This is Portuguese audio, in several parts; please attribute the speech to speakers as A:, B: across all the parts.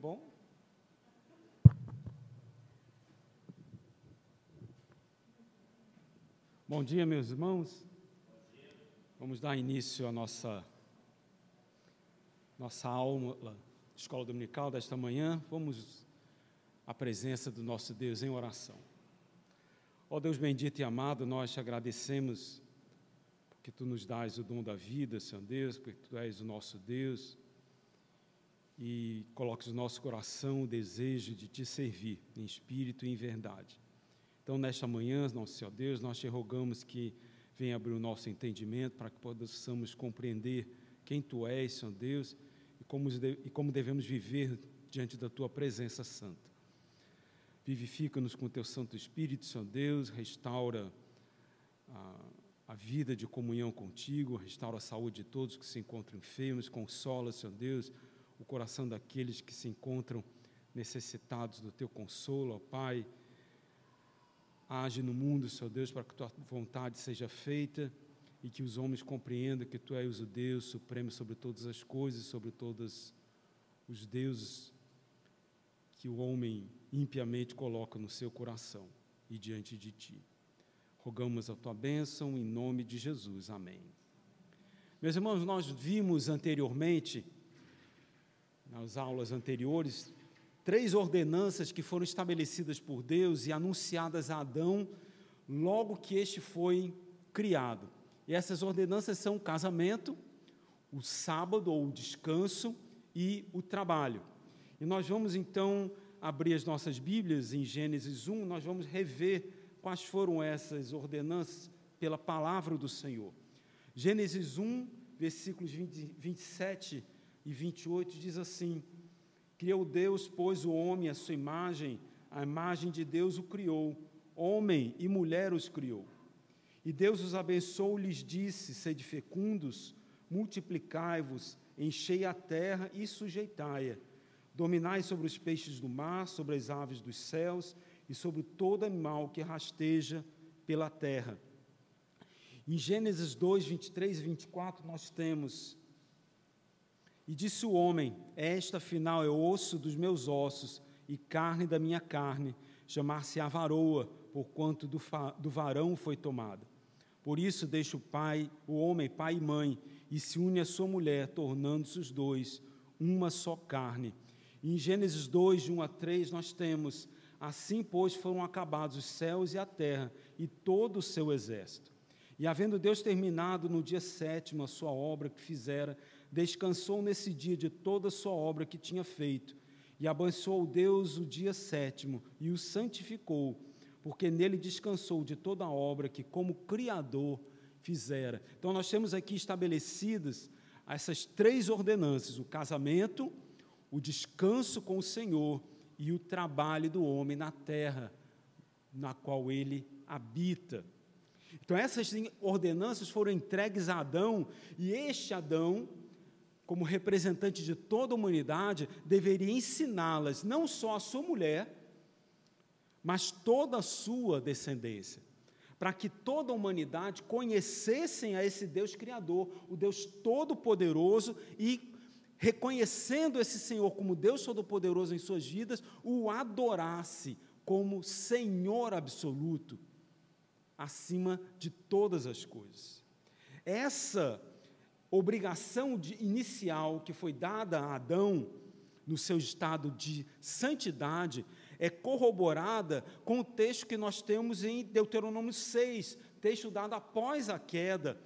A: bom? Bom dia, meus irmãos. Vamos dar início à nossa nossa aula escola dominical desta manhã. Vamos à presença do nosso Deus em oração. Ó Deus bendito e amado, nós te agradecemos porque tu nos dás o dom da vida, Senhor Deus, porque tu és o nosso Deus e coloques no nosso coração o desejo de te servir em espírito e em verdade. Então, nesta manhã, nosso Senhor Deus, nós te rogamos que venha abrir o nosso entendimento para que possamos compreender quem Tu és, Senhor Deus, e como, e como devemos viver diante da Tua presença santa. Vivifica-nos com o Teu Santo Espírito, Senhor Deus, restaura a, a vida de comunhão contigo, restaura a saúde de todos que se encontram enfermos, consola, Senhor Deus, o coração daqueles que se encontram necessitados do Teu consolo, ó Pai Age no mundo, Senhor Deus, para que tua vontade seja feita e que os homens compreendam que tu és o Deus supremo sobre todas as coisas, sobre todos os deuses que o homem impiamente coloca no seu coração e diante de ti. Rogamos a tua bênção em nome de Jesus. Amém. Meus irmãos, nós vimos anteriormente, nas aulas anteriores, três ordenanças que foram estabelecidas por Deus e anunciadas a Adão logo que este foi criado. E essas ordenanças são o casamento, o sábado ou o descanso e o trabalho. E nós vamos então abrir as nossas Bíblias em Gênesis 1, nós vamos rever quais foram essas ordenanças pela palavra do Senhor. Gênesis 1, versículos 20, 27 e 28 diz assim: Criou Deus, pois, o homem à sua imagem, a imagem de Deus o criou, homem e mulher os criou. E Deus os abençoou, lhes disse: Sede fecundos, multiplicai-vos, enchei a terra e sujeitai-a. Dominai sobre os peixes do mar, sobre as aves dos céus e sobre todo animal que rasteja pela terra. Em Gênesis 2, 23 e 24, nós temos e disse o homem: Esta afinal é osso dos meus ossos e carne da minha carne, chamar-se-á varoa, porquanto do, do varão foi tomada. Por isso deixa o pai, o homem, pai e mãe, e se une à sua mulher, tornando-se os dois uma só carne. E em Gênesis 2, de 1 a 3, nós temos: Assim, pois, foram acabados os céus e a terra e todo o seu exército. E havendo Deus terminado no dia sétimo a sua obra que fizera, descansou nesse dia de toda a sua obra que tinha feito, e abençoou Deus o dia sétimo e o santificou, porque nele descansou de toda a obra que, como Criador, fizera. Então, nós temos aqui estabelecidas essas três ordenanças: o casamento, o descanso com o Senhor e o trabalho do homem na terra na qual ele habita. Então, essas ordenanças foram entregues a Adão, e este Adão como representante de toda a humanidade, deveria ensiná-las não só a sua mulher, mas toda a sua descendência, para que toda a humanidade conhecessem a esse Deus Criador, o Deus Todo-Poderoso e reconhecendo esse Senhor como Deus Todo-Poderoso em suas vidas, o adorasse como Senhor absoluto, acima de todas as coisas. Essa obrigação de, inicial que foi dada a Adão no seu estado de santidade é corroborada com o texto que nós temos em Deuteronômio 6, texto dado após a queda,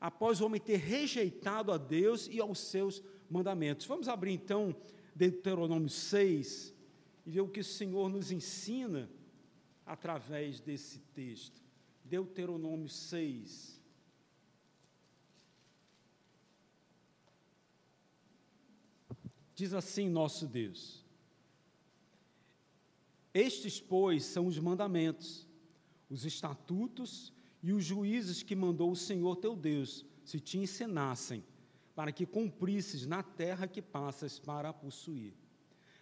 A: após o homem ter rejeitado a Deus e aos seus mandamentos. Vamos abrir então Deuteronômio 6 e ver o que o Senhor nos ensina através desse texto. Deuteronômio 6. Diz assim nosso Deus: Estes, pois, são os mandamentos, os estatutos e os juízes que mandou o Senhor teu Deus, se te ensinassem, para que cumprisses na terra que passas para a possuir,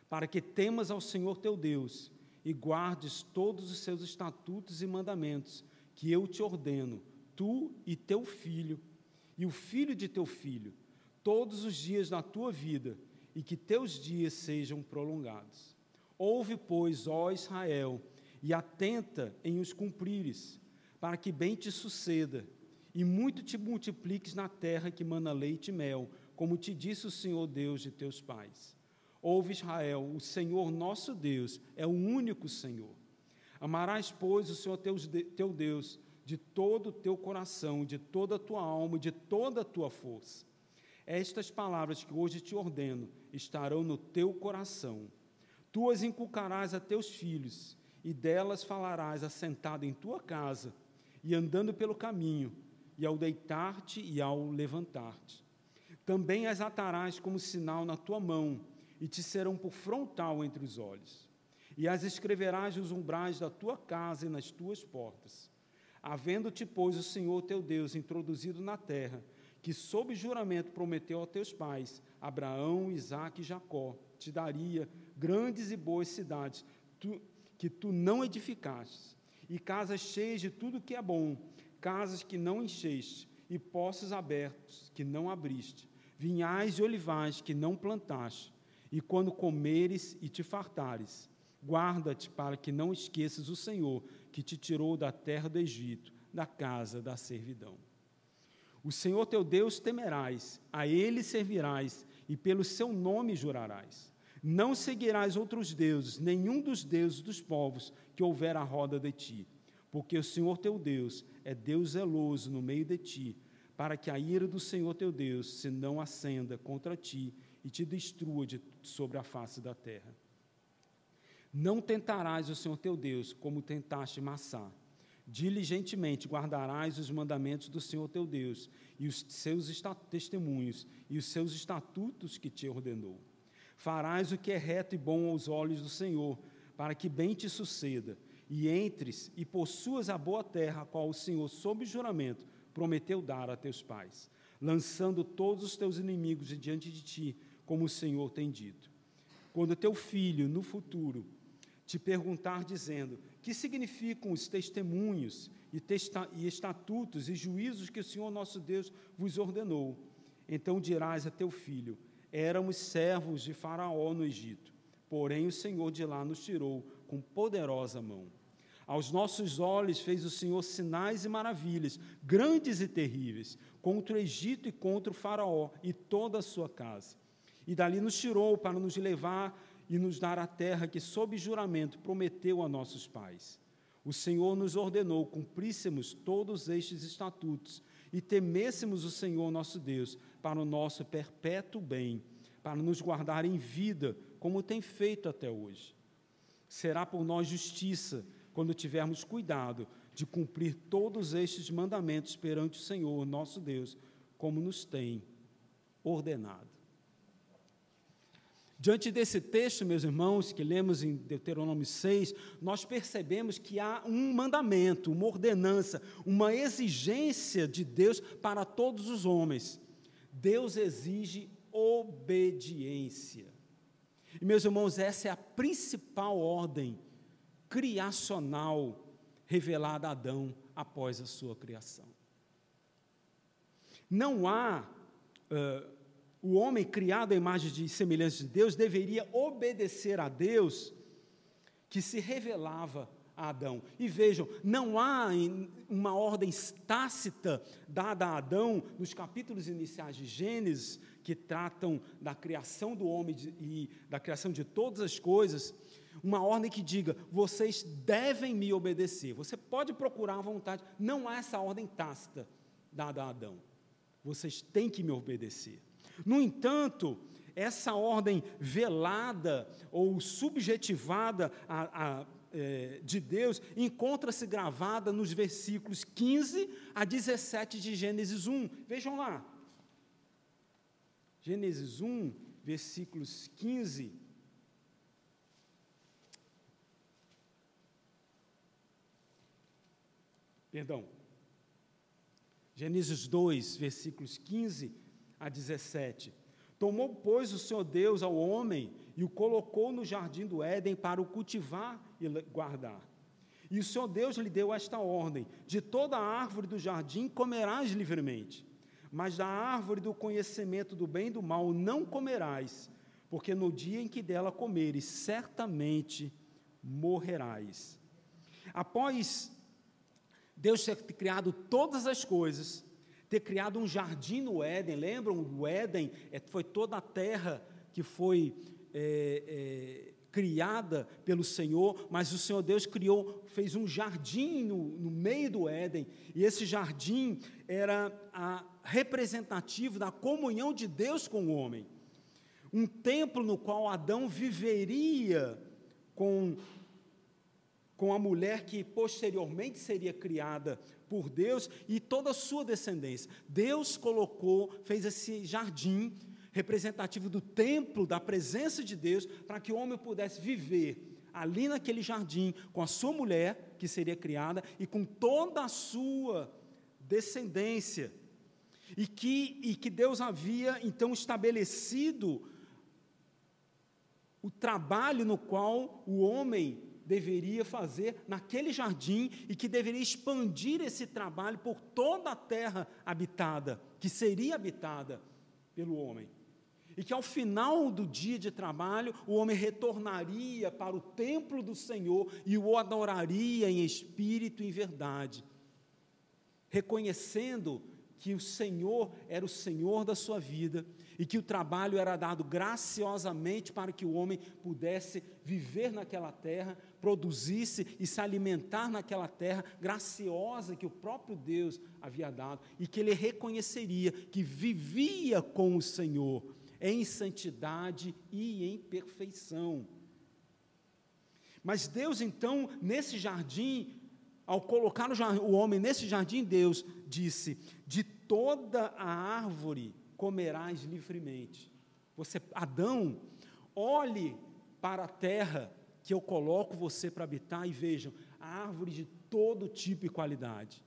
A: para que temas ao Senhor teu Deus e guardes todos os seus estatutos e mandamentos, que eu te ordeno, tu e teu filho, e o filho de teu filho, todos os dias da tua vida, e que teus dias sejam prolongados. Ouve, pois, ó Israel, e atenta em os cumprires, para que bem te suceda, e muito te multipliques na terra que mana leite e mel, como te disse o Senhor Deus de teus pais. Ouve, Israel, o Senhor nosso Deus é o único Senhor. Amarás, pois, o Senhor teu Deus de todo o teu coração, de toda a tua alma, de toda a tua força. Estas palavras que hoje te ordeno estarão no teu coração. Tu as inculcarás a teus filhos, e delas falarás assentado em tua casa, e andando pelo caminho, e ao deitar-te e ao levantar-te. Também as atarás como sinal na tua mão, e te serão por frontal entre os olhos. E as escreverás nos umbrais da tua casa e nas tuas portas. Havendo-te, pois, o Senhor teu Deus introduzido na terra, que sob juramento prometeu a teus pais, Abraão, Isaque e Jacó, te daria grandes e boas cidades tu, que tu não edificaste, e casas cheias de tudo que é bom, casas que não encheste, e poços abertos que não abriste, vinhais e olivais que não plantaste, e quando comeres e te fartares, guarda-te para que não esqueças o Senhor que te tirou da terra do Egito, da casa da servidão. O Senhor teu Deus temerás, a ele servirás e pelo seu nome jurarás. Não seguirás outros deuses, nenhum dos deuses dos povos que houver à roda de ti, porque o Senhor teu Deus é Deus zeloso no meio de ti, para que a ira do Senhor teu Deus se não acenda contra ti e te destrua de, sobre a face da terra. Não tentarás o Senhor teu Deus como tentaste Massá. Diligentemente guardarás os mandamentos do Senhor teu Deus e os seus testemunhos e os seus estatutos que te ordenou. Farás o que é reto e bom aos olhos do Senhor, para que bem te suceda, e entres e possuas a boa terra, a qual o Senhor, sob juramento, prometeu dar a teus pais, lançando todos os teus inimigos diante de ti, como o Senhor tem dito. Quando teu filho, no futuro, te perguntar, dizendo: Que significam os testemunhos e, testa e estatutos e juízos que o Senhor nosso Deus vos ordenou? Então dirás a teu filho: Éramos servos de Faraó no Egito, porém o Senhor de lá nos tirou com poderosa mão. Aos nossos olhos fez o Senhor sinais e maravilhas, grandes e terríveis, contra o Egito e contra o Faraó e toda a sua casa. E dali nos tirou para nos levar e nos dar a terra que, sob juramento, prometeu a nossos pais. O Senhor nos ordenou cumpríssemos todos estes estatutos e temêssemos o Senhor nosso Deus para o nosso perpétuo bem, para nos guardar em vida, como tem feito até hoje. Será por nós justiça quando tivermos cuidado de cumprir todos estes mandamentos perante o Senhor nosso Deus, como nos tem ordenado. Diante desse texto, meus irmãos, que lemos em Deuteronômio 6, nós percebemos que há um mandamento, uma ordenança, uma exigência de Deus para todos os homens. Deus exige obediência. E, meus irmãos, essa é a principal ordem criacional revelada a Adão após a sua criação. Não há. Uh, o homem criado à imagem de semelhança de Deus deveria obedecer a Deus que se revelava a Adão. E vejam, não há uma ordem tácita dada a Adão nos capítulos iniciais de Gênesis, que tratam da criação do homem e da criação de todas as coisas, uma ordem que diga: vocês devem me obedecer. Você pode procurar à vontade, não há essa ordem tácita dada a Adão. Vocês têm que me obedecer. No entanto, essa ordem velada ou subjetivada a, a, é, de Deus encontra-se gravada nos versículos 15 a 17 de Gênesis 1. Vejam lá. Gênesis 1, versículos 15. Perdão. Gênesis 2, versículos 15 a 17. Tomou, pois, o Senhor Deus ao homem e o colocou no jardim do Éden para o cultivar e guardar. E o Senhor Deus lhe deu esta ordem: De toda a árvore do jardim comerás livremente, mas da árvore do conhecimento do bem e do mal não comerás, porque no dia em que dela comeres, certamente morrerás. Após Deus ter criado todas as coisas, ter criado um jardim no Éden, lembram? O Éden é, foi toda a terra que foi é, é, criada pelo Senhor, mas o Senhor Deus criou, fez um jardim no, no meio do Éden, e esse jardim era a, representativo da comunhão de Deus com o homem. Um templo no qual Adão viveria com com a mulher que posteriormente seria criada por Deus e toda a sua descendência. Deus colocou, fez esse jardim representativo do templo, da presença de Deus, para que o homem pudesse viver ali naquele jardim com a sua mulher, que seria criada, e com toda a sua descendência. E que, e que Deus havia então estabelecido o trabalho no qual o homem deveria fazer naquele jardim e que deveria expandir esse trabalho por toda a terra habitada, que seria habitada pelo homem. E que ao final do dia de trabalho, o homem retornaria para o templo do Senhor e o adoraria em espírito e em verdade, reconhecendo que o Senhor era o Senhor da sua vida e que o trabalho era dado graciosamente para que o homem pudesse viver naquela terra, produzisse e se alimentar naquela terra graciosa que o próprio Deus havia dado e que ele reconheceria que vivia com o Senhor em santidade e em perfeição. Mas Deus, então, nesse jardim, ao colocar o homem nesse jardim, Deus disse: De toda a árvore comerás livremente. Você, Adão, olhe para a terra que eu coloco você para habitar e vejam a árvore de todo tipo e qualidade.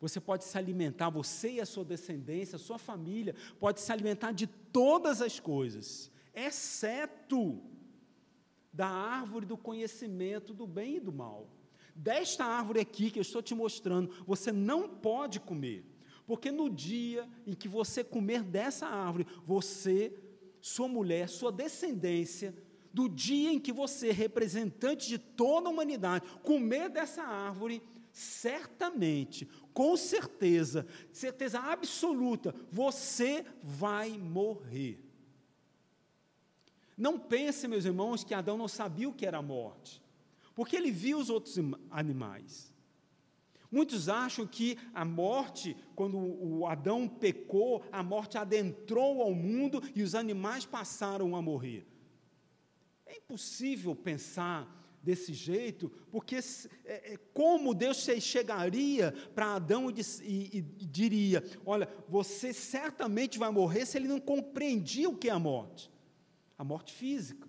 A: Você pode se alimentar, você e a sua descendência, a sua família, pode se alimentar de todas as coisas, exceto da árvore do conhecimento do bem e do mal. Desta árvore aqui que eu estou te mostrando, você não pode comer. Porque no dia em que você comer dessa árvore, você, sua mulher, sua descendência, do dia em que você, representante de toda a humanidade, comer dessa árvore, certamente, com certeza, certeza absoluta, você vai morrer. Não pense, meus irmãos, que Adão não sabia o que era a morte, porque ele viu os outros animais. Muitos acham que a morte, quando o Adão pecou, a morte adentrou ao mundo e os animais passaram a morrer. É impossível pensar desse jeito, porque é, é, como Deus chegaria para Adão e, e, e, diria: Olha, você certamente vai morrer se ele não compreendia o que é a morte a morte física.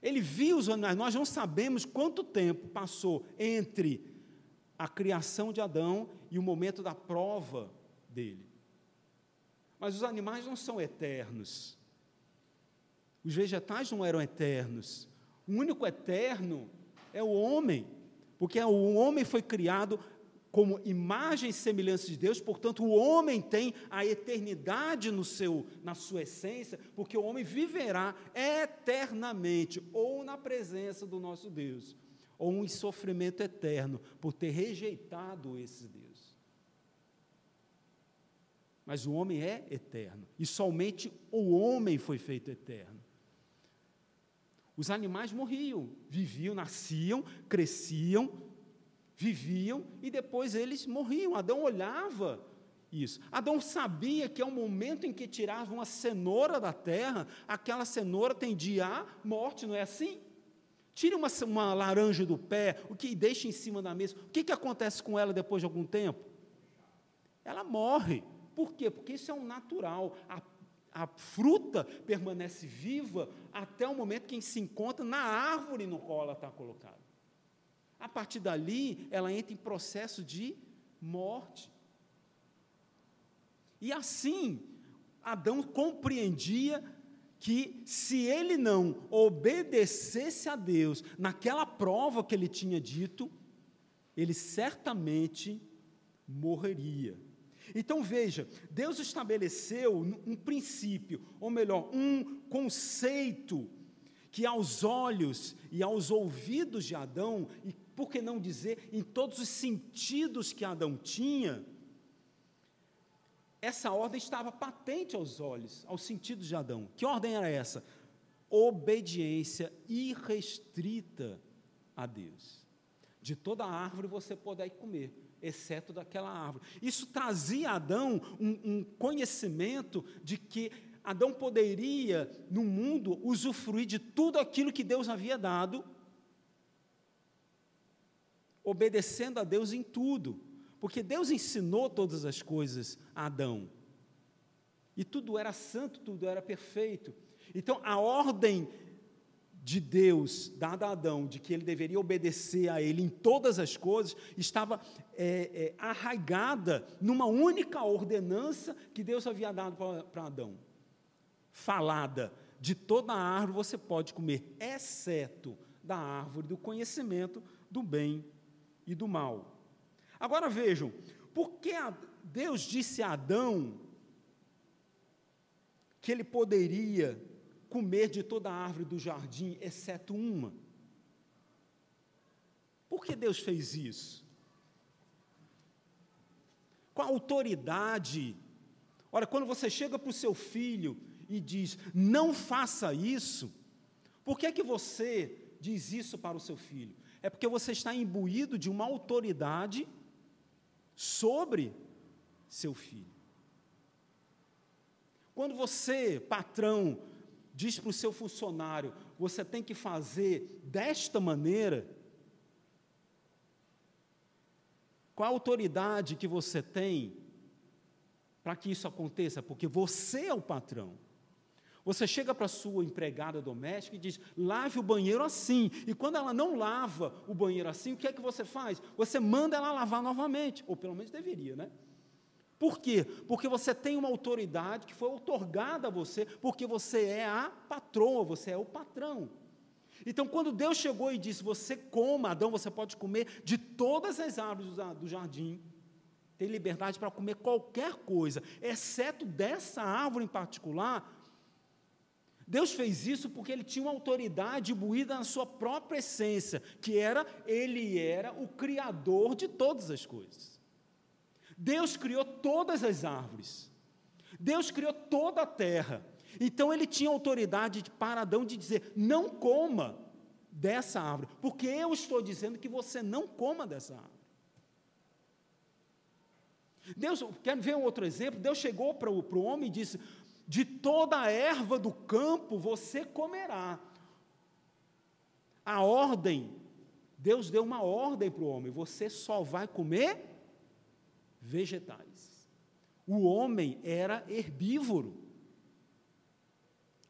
A: Ele viu os animais, nós não sabemos quanto tempo passou entre a criação de Adão e o momento da prova dele. Mas os animais não são eternos. Os vegetais não eram eternos. O único eterno é o homem, porque o homem foi criado como imagem e semelhança de Deus, portanto, o homem tem a eternidade no seu, na sua essência, porque o homem viverá eternamente ou na presença do nosso Deus ou um sofrimento eterno por ter rejeitado esse Deus. Mas o homem é eterno, e somente o homem foi feito eterno. Os animais morriam, viviam, nasciam, cresciam, viviam e depois eles morriam. Adão olhava isso. Adão sabia que ao momento em que tiravam uma cenoura da terra, aquela cenoura tendia à morte, não é assim? Tire uma, uma laranja do pé, o que deixa em cima da mesa. O que, que acontece com ela depois de algum tempo? Ela morre. Por quê? Porque isso é um natural. A, a fruta permanece viva até o momento que se encontra na árvore no qual ela está colocada. A partir dali, ela entra em processo de morte. E assim, Adão compreendia que se ele não obedecesse a Deus naquela prova que ele tinha dito, ele certamente morreria. Então veja, Deus estabeleceu um princípio, ou melhor, um conceito que aos olhos e aos ouvidos de Adão, e por que não dizer em todos os sentidos que Adão tinha, essa ordem estava patente aos olhos, aos sentidos de Adão. Que ordem era essa? Obediência irrestrita a Deus. De toda árvore você poderá comer, exceto daquela árvore. Isso trazia a Adão um, um conhecimento de que Adão poderia, no mundo, usufruir de tudo aquilo que Deus havia dado, obedecendo a Deus em tudo, porque Deus ensinou todas as coisas a Adão. E tudo era santo, tudo era perfeito. Então, a ordem de Deus, dada a Adão, de que ele deveria obedecer a ele em todas as coisas, estava é, é, arraigada numa única ordenança que Deus havia dado para Adão. Falada, de toda a árvore você pode comer, exceto da árvore do conhecimento do bem e do mal. Agora vejam, por que Deus disse a Adão que ele poderia comer de toda a árvore do jardim, exceto uma. Por que Deus fez isso? Com a autoridade. Olha, quando você chega para o seu filho e diz, não faça isso, por que é que você diz isso para o seu filho? É porque você está imbuído de uma autoridade sobre seu filho. Quando você, patrão, diz para o seu funcionário: você tem que fazer desta maneira, qual a autoridade que você tem para que isso aconteça? Porque você é o patrão. Você chega para a sua empregada doméstica e diz: lave o banheiro assim. E quando ela não lava o banheiro assim, o que é que você faz? Você manda ela lavar novamente. Ou pelo menos deveria, né? Por quê? Porque você tem uma autoridade que foi otorgada a você, porque você é a patroa, você é o patrão. Então, quando Deus chegou e disse: Você coma, Adão, você pode comer de todas as árvores do jardim, tem liberdade para comer qualquer coisa, exceto dessa árvore em particular. Deus fez isso porque ele tinha uma autoridade imbuída na sua própria essência, que era, ele era o criador de todas as coisas. Deus criou todas as árvores. Deus criou toda a terra. Então ele tinha autoridade para Adão de dizer: não coma dessa árvore, porque eu estou dizendo que você não coma dessa árvore. Deus, quer ver um outro exemplo? Deus chegou para o, para o homem e disse: De toda a erva do campo você comerá. A ordem, Deus deu uma ordem para o homem: você só vai comer vegetais. O homem era herbívoro.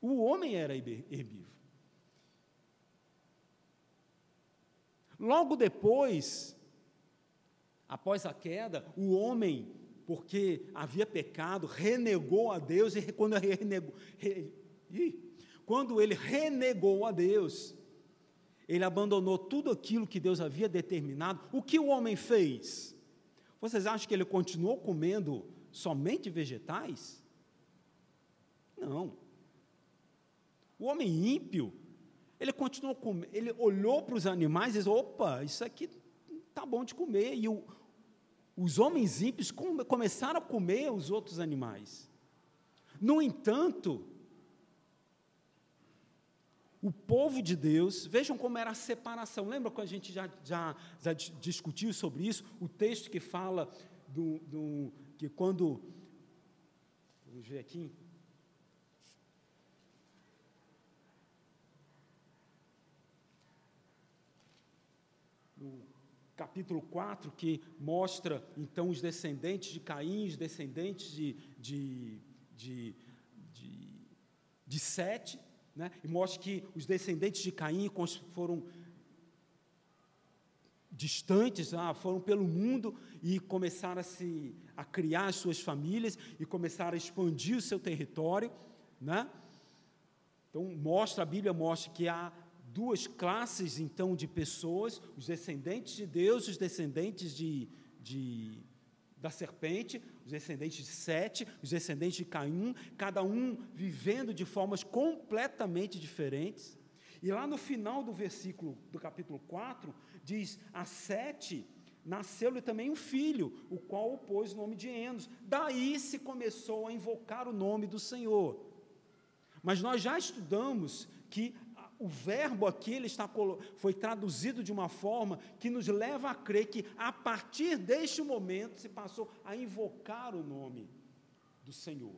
A: O homem era herbívoro. Logo depois, após a queda, o homem, porque havia pecado, renegou a Deus, e quando ele renegou, re, quando ele renegou a Deus, ele abandonou tudo aquilo que Deus havia determinado. O que o homem fez? Vocês acham que ele continuou comendo somente vegetais? Não. O homem ímpio, ele continuou comendo, ele olhou para os animais e disse: opa, isso aqui está bom de comer. E o, os homens ímpios come, começaram a comer os outros animais. No entanto, o povo de Deus, vejam como era a separação. Lembra quando a gente já, já, já discutiu sobre isso? O texto que fala do, do, que quando. Vamos ver aqui. No capítulo 4, que mostra então os descendentes de Caim, os descendentes de, de, de, de, de Sete né? e mostra que os descendentes de Caim foram distantes, ah, foram pelo mundo e começaram a, se, a criar as suas famílias e começaram a expandir o seu território. Né? Então, mostra, a Bíblia mostra que há duas classes, então, de pessoas, os descendentes de Deus e os descendentes de, de, da serpente, os descendentes de Sete, os descendentes de Caim, cada um vivendo de formas completamente diferentes. E lá no final do versículo do capítulo 4, diz: A Sete nasceu-lhe também um filho, o qual pôs o nome de Enos. Daí se começou a invocar o nome do Senhor. Mas nós já estudamos que o verbo aqui ele está, foi traduzido de uma forma que nos leva a crer que a partir deste momento se passou a invocar o nome do Senhor.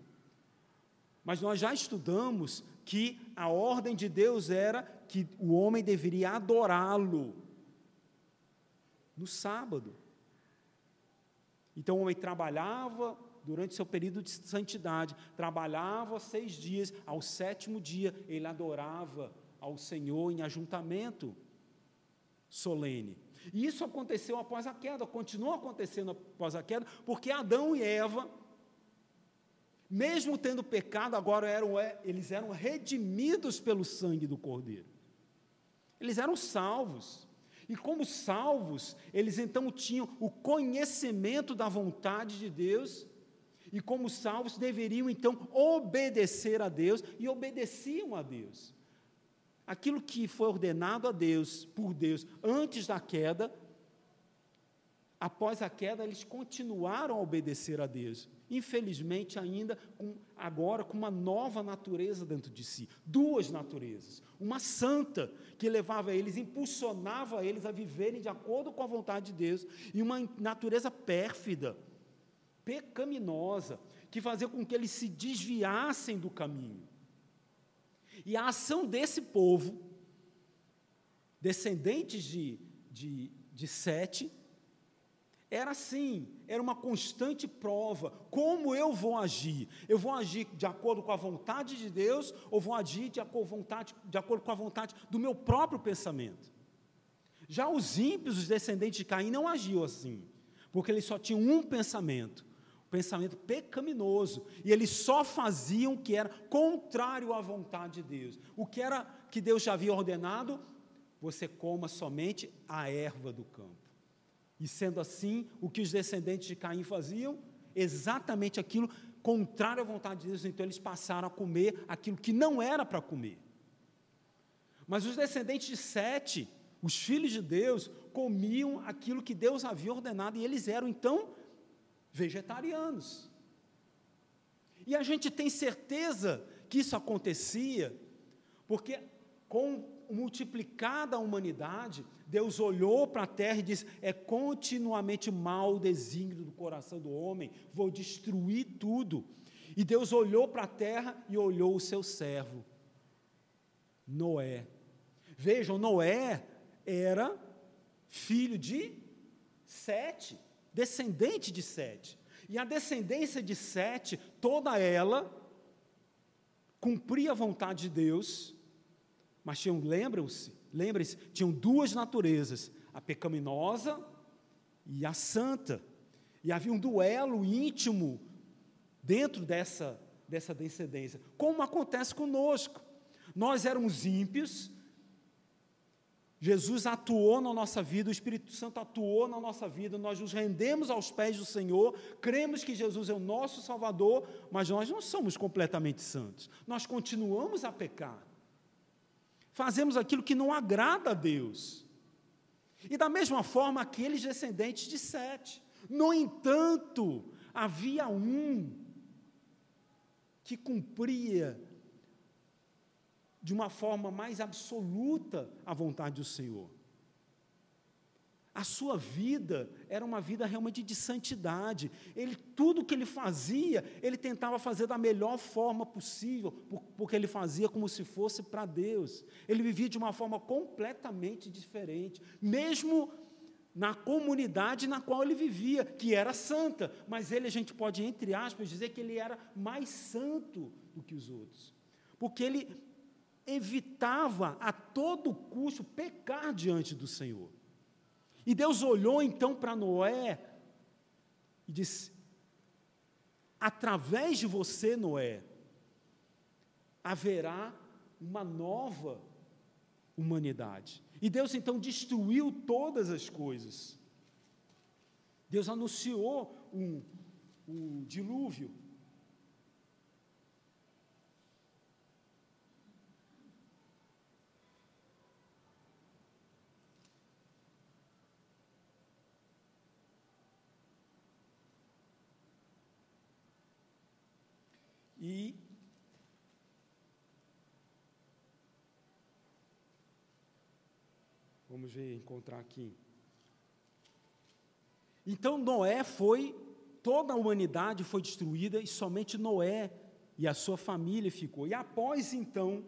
A: Mas nós já estudamos que a ordem de Deus era que o homem deveria adorá-lo no sábado. Então o homem trabalhava durante seu período de santidade, trabalhava seis dias, ao sétimo dia ele adorava ao Senhor em ajuntamento solene. E isso aconteceu após a queda, continua acontecendo após a queda, porque Adão e Eva, mesmo tendo pecado, agora eram, é, eles eram redimidos pelo sangue do Cordeiro. Eles eram salvos. E como salvos, eles então tinham o conhecimento da vontade de Deus, e como salvos deveriam então obedecer a Deus, e obedeciam a Deus aquilo que foi ordenado a Deus, por Deus, antes da queda, após a queda, eles continuaram a obedecer a Deus. Infelizmente, ainda com, agora com uma nova natureza dentro de si. Duas naturezas. Uma santa, que levava eles, impulsionava eles a viverem de acordo com a vontade de Deus, e uma natureza pérfida, pecaminosa, que fazia com que eles se desviassem do caminho. E a ação desse povo, descendentes de, de, de Sete, era assim, era uma constante prova. Como eu vou agir? Eu vou agir de acordo com a vontade de Deus ou vou agir de acordo, vontade, de acordo com a vontade do meu próprio pensamento? Já os ímpios, os descendentes de Caim, não agiam assim, porque eles só tinham um pensamento: pensamento pecaminoso, e eles só faziam o que era contrário à vontade de Deus. O que era que Deus já havia ordenado? Você coma somente a erva do campo. E sendo assim, o que os descendentes de Caim faziam? Exatamente aquilo contrário à vontade de Deus, então eles passaram a comer aquilo que não era para comer. Mas os descendentes de Sete, os filhos de Deus, comiam aquilo que Deus havia ordenado, e eles eram então vegetarianos. E a gente tem certeza que isso acontecia, porque com multiplicada a humanidade, Deus olhou para a terra e disse: é continuamente mal o desígnio do coração do homem, vou destruir tudo. E Deus olhou para a terra e olhou o seu servo, Noé. Vejam, Noé era filho de Sete descendente de Sete. E a descendência de Sete, toda ela, cumpria a vontade de Deus, mas tinham, lembram-se, lembrem-se, tinham duas naturezas, a pecaminosa e a santa. E havia um duelo íntimo dentro dessa, dessa descendência, como acontece conosco. Nós éramos ímpios, Jesus atuou na nossa vida, o Espírito Santo atuou na nossa vida, nós nos rendemos aos pés do Senhor, cremos que Jesus é o nosso Salvador, mas nós não somos completamente santos, nós continuamos a pecar, fazemos aquilo que não agrada a Deus. E da mesma forma, aqueles descendentes de Sete. No entanto, havia um que cumpria de uma forma mais absoluta a vontade do Senhor. A sua vida era uma vida realmente de santidade. Ele tudo que ele fazia, ele tentava fazer da melhor forma possível, porque ele fazia como se fosse para Deus. Ele vivia de uma forma completamente diferente, mesmo na comunidade na qual ele vivia, que era santa, mas ele a gente pode entre aspas dizer que ele era mais santo do que os outros. Porque ele evitava a todo custo pecar diante do Senhor. E Deus olhou então para Noé e disse: através de você, Noé, haverá uma nova humanidade. E Deus então destruiu todas as coisas. Deus anunciou um, um dilúvio. E vamos ver, encontrar aqui. Então Noé foi, toda a humanidade foi destruída e somente Noé e a sua família ficou. E após então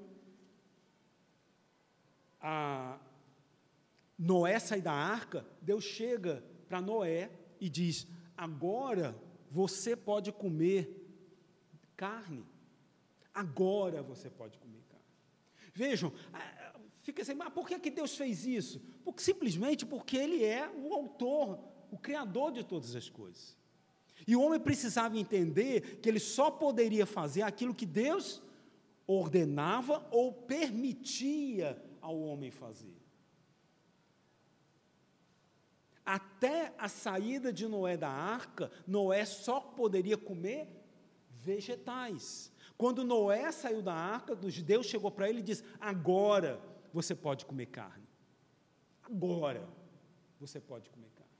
A: a Noé sair da arca, Deus chega para Noé e diz: agora você pode comer carne. Agora você pode comer carne. Vejam, fica assim, mas por que, que Deus fez isso? Porque, simplesmente porque Ele é o autor o Criador de todas as coisas. E o homem precisava entender que ele só poderia fazer aquilo que Deus ordenava ou permitia ao homem fazer. Até a saída de Noé da arca, Noé só poderia comer vegetais. Quando Noé saiu da arca, Deus chegou para ele e disse: Agora você pode comer carne. Agora você pode comer carne.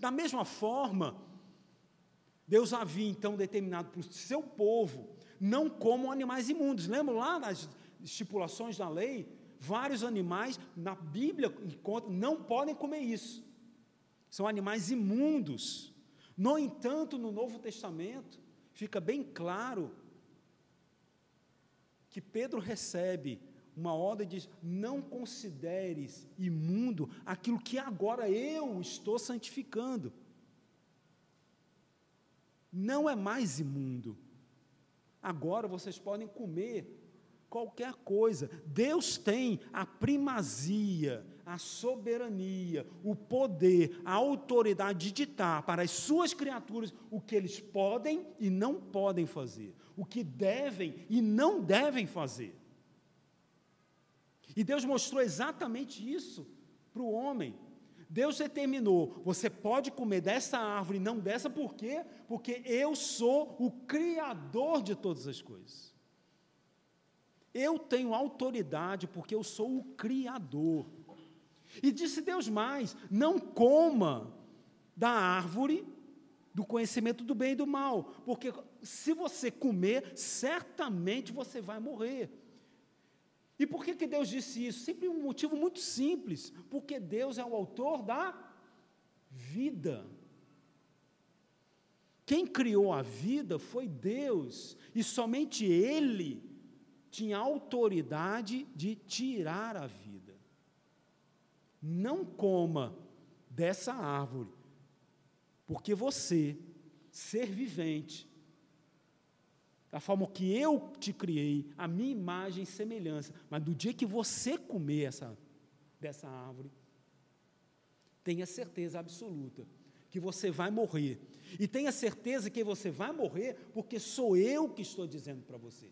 A: Da mesma forma, Deus havia então determinado para o seu povo não comam animais imundos. Lembram lá nas estipulações da lei? Vários animais, na Bíblia encontra, não podem comer isso. São animais imundos. No entanto, no Novo Testamento, fica bem claro que Pedro recebe uma ordem diz: não consideres imundo aquilo que agora eu estou santificando. Não é mais imundo. Agora vocês podem comer qualquer coisa. Deus tem a primazia, a soberania, o poder, a autoridade de ditar para as suas criaturas o que eles podem e não podem fazer, o que devem e não devem fazer. E Deus mostrou exatamente isso para o homem. Deus determinou: você pode comer dessa árvore, não dessa, por quê? Porque eu sou o Criador de todas as coisas. Eu tenho autoridade porque eu sou o Criador. E disse Deus mais: não coma da árvore do conhecimento do bem e do mal, porque se você comer, certamente você vai morrer. E por que, que Deus disse isso? Sempre um motivo muito simples: porque Deus é o autor da vida. Quem criou a vida foi Deus, e somente Ele tinha autoridade de tirar a vida. Não coma dessa árvore, porque você, ser vivente, da forma que eu te criei, a minha imagem e semelhança. Mas do dia que você comer essa, dessa árvore, tenha certeza absoluta que você vai morrer. E tenha certeza que você vai morrer, porque sou eu que estou dizendo para você.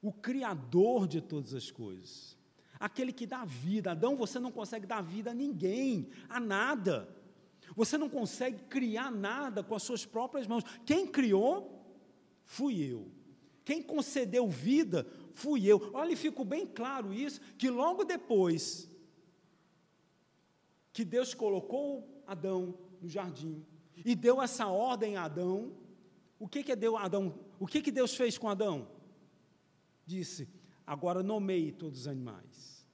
A: O Criador de todas as coisas. Aquele que dá vida. Adão, você não consegue dar vida a ninguém, a nada. Você não consegue criar nada com as suas próprias mãos. Quem criou, fui eu. Quem concedeu vida, fui eu. Olha, e fico bem claro isso, que logo depois que Deus colocou Adão no jardim e deu essa ordem a Adão, o que que deu Adão? O que que Deus fez com Adão? Disse: "Agora nomeie todos os animais".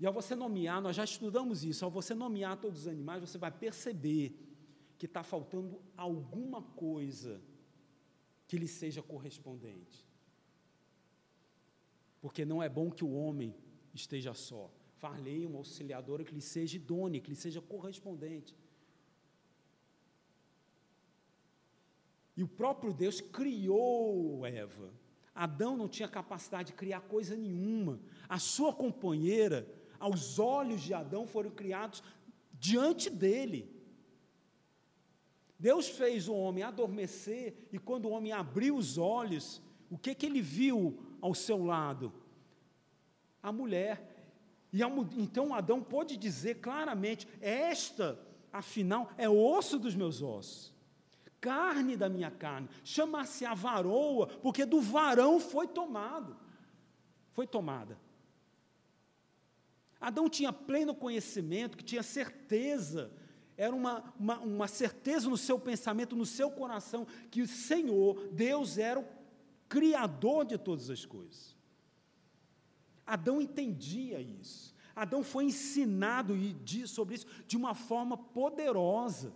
A: E ao você nomear, nós já estudamos isso, ao você nomear todos os animais, você vai perceber que está faltando alguma coisa que lhe seja correspondente. Porque não é bom que o homem esteja só. Farlei uma auxiliadora que lhe seja idônea, que lhe seja correspondente. E o próprio Deus criou Eva. Adão não tinha capacidade de criar coisa nenhuma. A sua companheira aos olhos de Adão foram criados diante dele. Deus fez o homem adormecer e quando o homem abriu os olhos, o que que ele viu ao seu lado? A mulher. E então Adão pôde dizer claramente: esta, afinal, é osso dos meus ossos, carne da minha carne, chama-se a varoa, porque do varão foi tomado, foi tomada. Adão tinha pleno conhecimento, que tinha certeza, era uma, uma, uma certeza no seu pensamento, no seu coração, que o Senhor, Deus, era o Criador de todas as coisas. Adão entendia isso. Adão foi ensinado sobre isso de uma forma poderosa,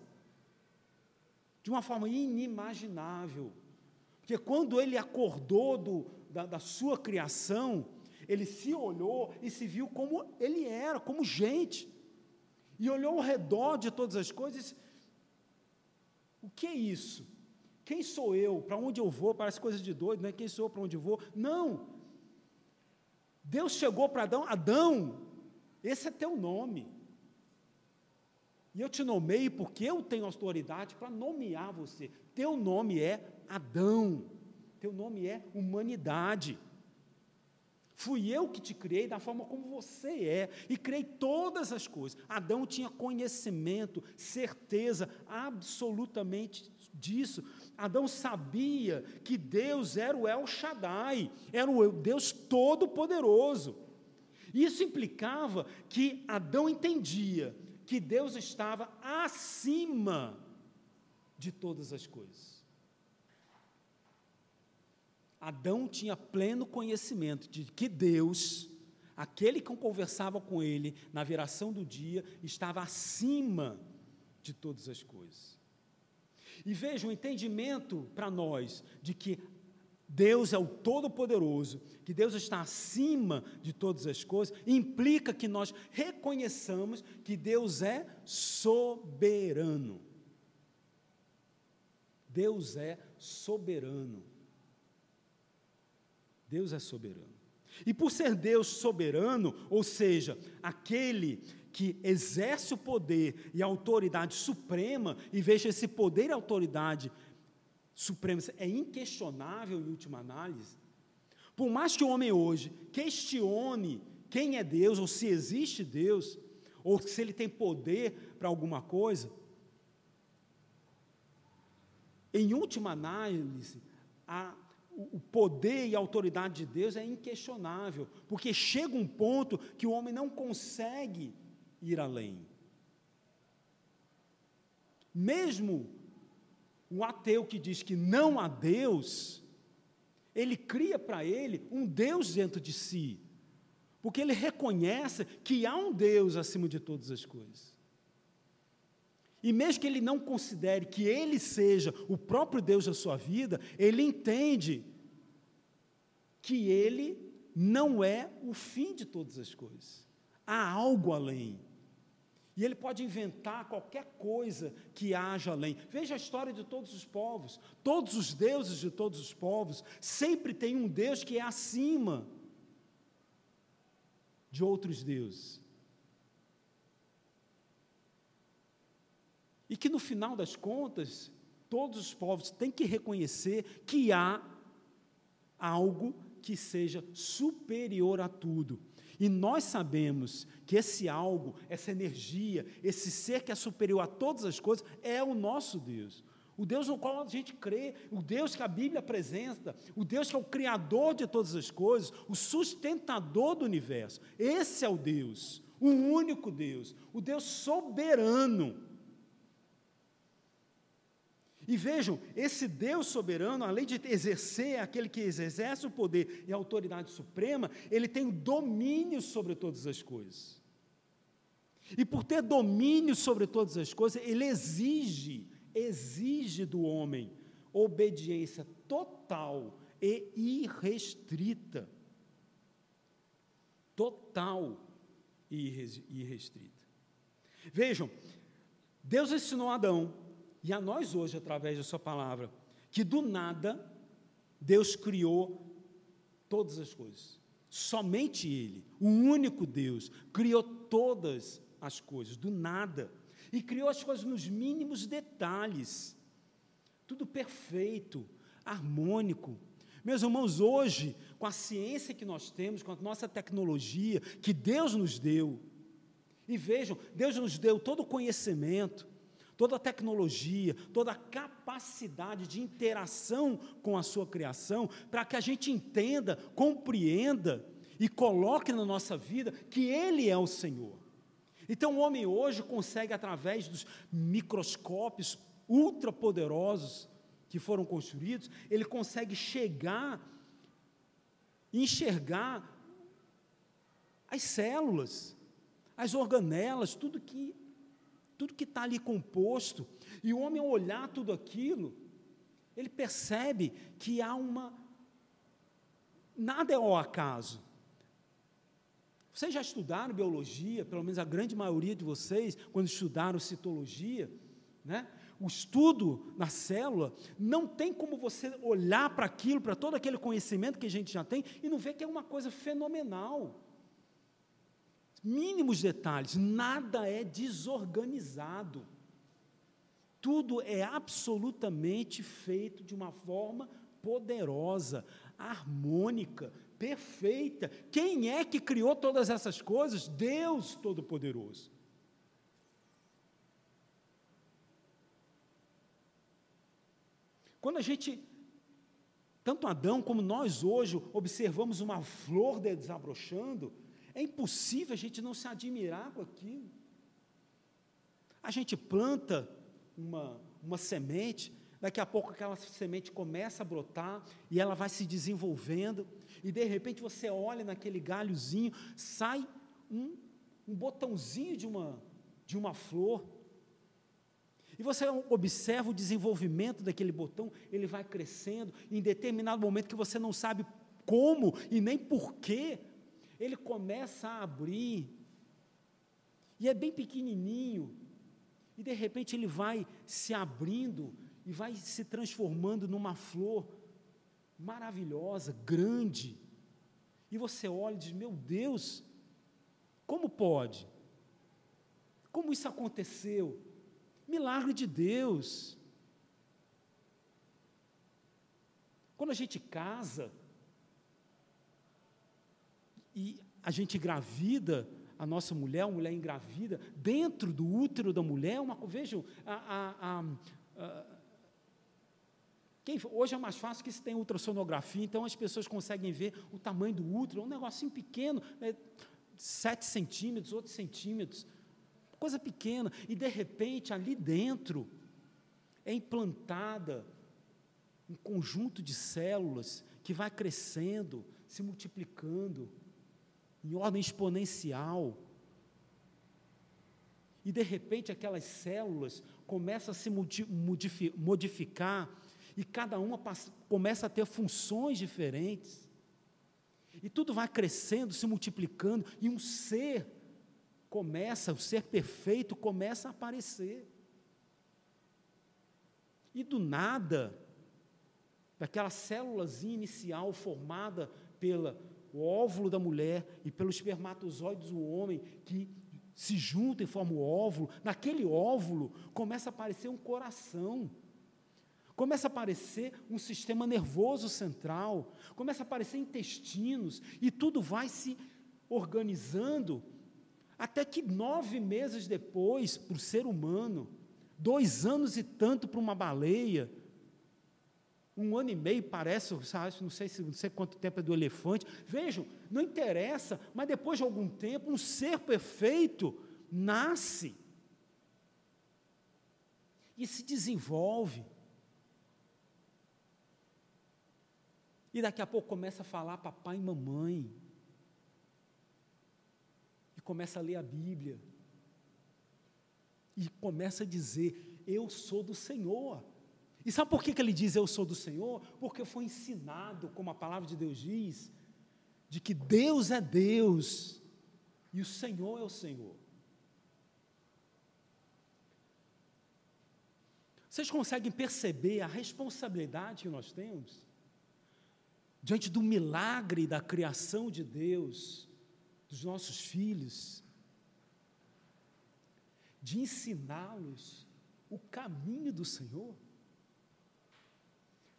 A: de uma forma inimaginável. Porque quando ele acordou do, da, da sua criação, ele se olhou e se viu como ele era, como gente. E olhou ao redor de todas as coisas. O que é isso? Quem sou eu? Para onde eu vou? Parece coisa de doido, né? Quem sou eu? Para onde eu vou? Não. Deus chegou para Adão, Adão, esse é teu nome. E eu te nomeio porque eu tenho autoridade para nomear você. Teu nome é Adão. Teu nome é humanidade. Fui eu que te criei da forma como você é e criei todas as coisas. Adão tinha conhecimento, certeza absolutamente disso. Adão sabia que Deus era o El Shaddai, era o Deus Todo-Poderoso. Isso implicava que Adão entendia que Deus estava acima de todas as coisas. Adão tinha pleno conhecimento de que Deus, aquele que conversava com ele na viração do dia, estava acima de todas as coisas. E veja o entendimento para nós de que Deus é o Todo-Poderoso, que Deus está acima de todas as coisas, implica que nós reconheçamos que Deus é soberano. Deus é soberano. Deus é soberano. E por ser Deus soberano, ou seja, aquele que exerce o poder e a autoridade suprema, e veja esse poder e autoridade suprema é inquestionável em última análise. Por mais que o homem hoje questione quem é Deus, ou se existe Deus, ou se ele tem poder para alguma coisa, em última análise, a o poder e a autoridade de Deus é inquestionável, porque chega um ponto que o homem não consegue ir além. Mesmo o ateu que diz que não há Deus, ele cria para ele um Deus dentro de si, porque ele reconhece que há um Deus acima de todas as coisas. E mesmo que ele não considere que ele seja o próprio Deus da sua vida, ele entende que ele não é o fim de todas as coisas. Há algo além. E ele pode inventar qualquer coisa que haja além. Veja a história de todos os povos. Todos os deuses de todos os povos sempre tem um Deus que é acima de outros deuses. E que no final das contas, todos os povos têm que reconhecer que há algo que seja superior a tudo. E nós sabemos que esse algo, essa energia, esse ser que é superior a todas as coisas, é o nosso Deus. O Deus no qual a gente crê, o Deus que a Bíblia apresenta, o Deus que é o Criador de todas as coisas, o sustentador do universo. Esse é o Deus, o único Deus, o Deus soberano e vejam, esse Deus soberano, além de exercer aquele que exerce o poder e a autoridade suprema, ele tem domínio sobre todas as coisas. E por ter domínio sobre todas as coisas, ele exige, exige do homem obediência total e irrestrita. Total e irrestrita. Vejam, Deus ensinou Adão e a nós hoje, através da Sua palavra, que do nada Deus criou todas as coisas. Somente Ele, o único Deus, criou todas as coisas, do nada. E criou as coisas nos mínimos detalhes. Tudo perfeito, harmônico. Meus irmãos, hoje, com a ciência que nós temos, com a nossa tecnologia, que Deus nos deu, e vejam, Deus nos deu todo o conhecimento, toda a tecnologia, toda a capacidade de interação com a sua criação, para que a gente entenda, compreenda e coloque na nossa vida que Ele é o Senhor. Então, o homem hoje consegue, através dos microscópios ultrapoderosos que foram construídos, ele consegue chegar, enxergar as células, as organelas, tudo que tudo que está ali composto. E o homem, ao olhar tudo aquilo, ele percebe que há uma. Nada é ao acaso. Vocês já estudaram biologia, pelo menos a grande maioria de vocês, quando estudaram citologia, né? O estudo na célula não tem como você olhar para aquilo, para todo aquele conhecimento que a gente já tem e não ver que é uma coisa fenomenal. Mínimos detalhes, nada é desorganizado. Tudo é absolutamente feito de uma forma poderosa, harmônica, perfeita. Quem é que criou todas essas coisas? Deus Todo-Poderoso. Quando a gente, tanto Adão como nós hoje, observamos uma flor desabrochando, é impossível a gente não se admirar com aquilo. A gente planta uma, uma semente, daqui a pouco aquela semente começa a brotar e ela vai se desenvolvendo, e de repente você olha naquele galhozinho, sai um, um botãozinho de uma, de uma flor, e você observa o desenvolvimento daquele botão, ele vai crescendo, em determinado momento que você não sabe como e nem porquê, ele começa a abrir, e é bem pequenininho, e de repente ele vai se abrindo, e vai se transformando numa flor maravilhosa, grande. E você olha e diz: Meu Deus, como pode? Como isso aconteceu? Milagre de Deus. Quando a gente casa e a gente engravida a nossa mulher, a mulher engravida, dentro do útero da mulher, uma, vejam, a, a, a, quem, hoje é mais fácil que se tem ultrassonografia, então as pessoas conseguem ver o tamanho do útero, é um negocinho pequeno, é, 7 centímetros, 8 centímetros, coisa pequena, e de repente ali dentro é implantada um conjunto de células que vai crescendo, se multiplicando, em ordem exponencial. E de repente aquelas células começam a se modificar e cada uma começa a ter funções diferentes. E tudo vai crescendo, se multiplicando, e um ser começa, o ser perfeito começa a aparecer. E do nada, daquela célulazinha inicial formada pelo óvulo da mulher e pelos espermatozoides do homem, que se juntam e formam o óvulo, naquele óvulo começa a aparecer um coração começa a aparecer um sistema nervoso central, começa a aparecer intestinos, e tudo vai se organizando, até que nove meses depois, para o ser humano, dois anos e tanto para uma baleia, um ano e meio parece, não sei, não sei quanto tempo é do elefante. Vejam, não interessa, mas depois de algum tempo, um ser perfeito nasce e se desenvolve. E daqui a pouco começa a falar papai e mamãe. E começa a ler a Bíblia. E começa a dizer: Eu sou do Senhor. E sabe por que, que ele diz eu sou do Senhor? Porque foi ensinado, como a palavra de Deus diz, de que Deus é Deus e o Senhor é o Senhor. Vocês conseguem perceber a responsabilidade que nós temos? diante do milagre da criação de Deus, dos nossos filhos, de ensiná-los o caminho do Senhor,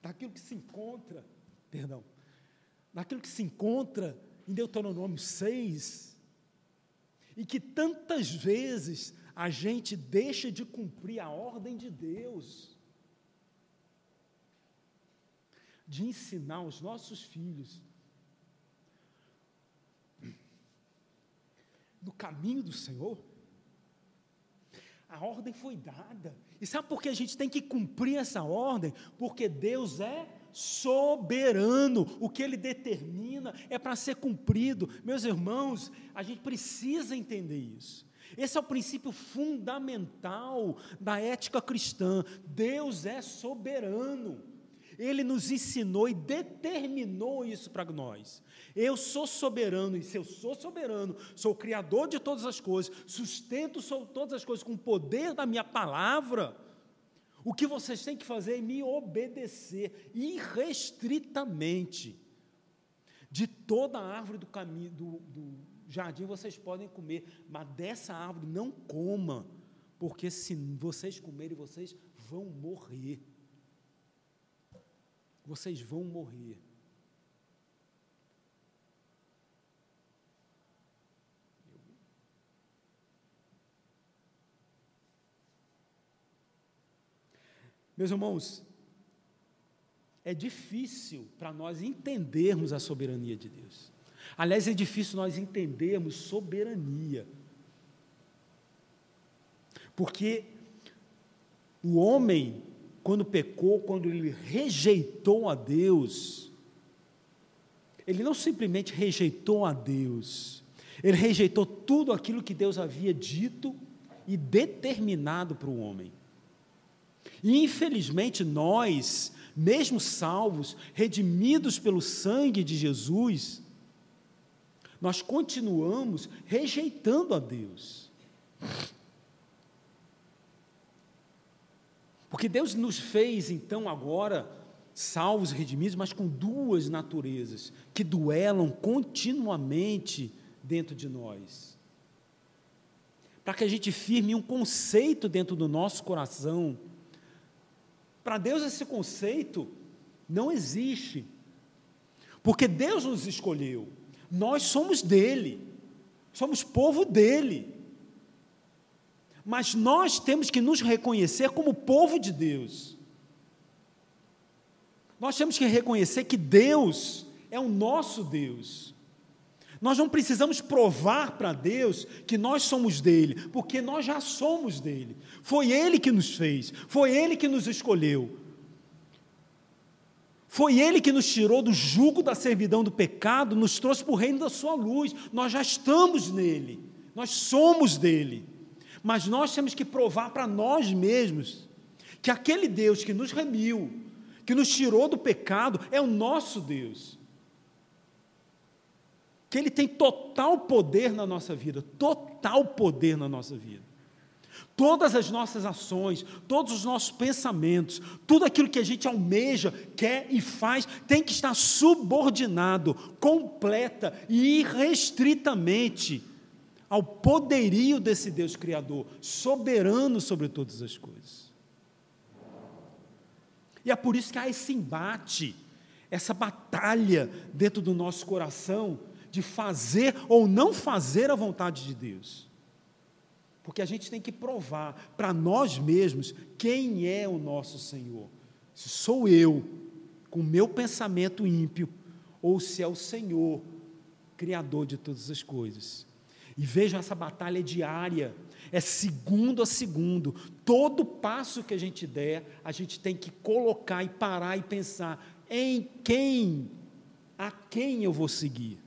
A: daquilo que se encontra
B: perdão, naquilo que se encontra em Deuteronômio 6, e que tantas vezes a gente deixa de cumprir a ordem de Deus, de ensinar os nossos filhos no caminho do Senhor. A ordem foi dada. E sabe por que a gente tem que cumprir essa ordem? Porque Deus é soberano. O que ele determina é para ser cumprido. Meus irmãos, a gente precisa entender isso. Esse é o princípio fundamental da ética cristã. Deus é soberano. Ele nos ensinou e determinou isso para nós. Eu sou soberano, e se eu sou soberano, sou criador de todas as coisas, sustento todas as coisas com o poder da minha palavra. O que vocês têm que fazer é me obedecer irrestritamente. De toda a árvore do caminho do, do jardim vocês podem comer, mas dessa árvore não coma, porque se vocês comerem, vocês vão morrer. Vocês vão morrer. Meus irmãos, é difícil para nós entendermos a soberania de Deus. Aliás, é difícil nós entendermos soberania. Porque o homem, quando pecou, quando ele rejeitou a Deus, ele não simplesmente rejeitou a Deus, ele rejeitou tudo aquilo que Deus havia dito e determinado para o homem. E infelizmente nós, mesmo salvos, redimidos pelo sangue de Jesus, nós continuamos rejeitando a Deus. Porque Deus nos fez então agora salvos, redimidos, mas com duas naturezas que duelam continuamente dentro de nós. Para que a gente firme um conceito dentro do nosso coração para Deus, esse conceito não existe. Porque Deus nos escolheu. Nós somos dele. Somos povo dele. Mas nós temos que nos reconhecer como povo de Deus. Nós temos que reconhecer que Deus é o nosso Deus. Nós não precisamos provar para Deus que nós somos dele, porque nós já somos dele. Foi ele que nos fez, foi ele que nos escolheu. Foi ele que nos tirou do jugo da servidão do pecado, nos trouxe para o reino da sua luz. Nós já estamos nele, nós somos dele. Mas nós temos que provar para nós mesmos que aquele Deus que nos remiu, que nos tirou do pecado, é o nosso Deus que Ele tem total poder na nossa vida, total poder na nossa vida. Todas as nossas ações, todos os nossos pensamentos, tudo aquilo que a gente almeja, quer e faz, tem que estar subordinado, completa e irrestritamente ao poderio desse Deus Criador, soberano sobre todas as coisas. E é por isso que há esse embate, essa batalha dentro do nosso coração de fazer ou não fazer a vontade de Deus. Porque a gente tem que provar para nós mesmos quem é o nosso Senhor. Se sou eu, com meu pensamento ímpio, ou se é o Senhor, Criador de todas as coisas. E vejam essa batalha diária, é segundo a segundo. Todo passo que a gente der, a gente tem que colocar e parar e pensar em quem, a quem eu vou seguir.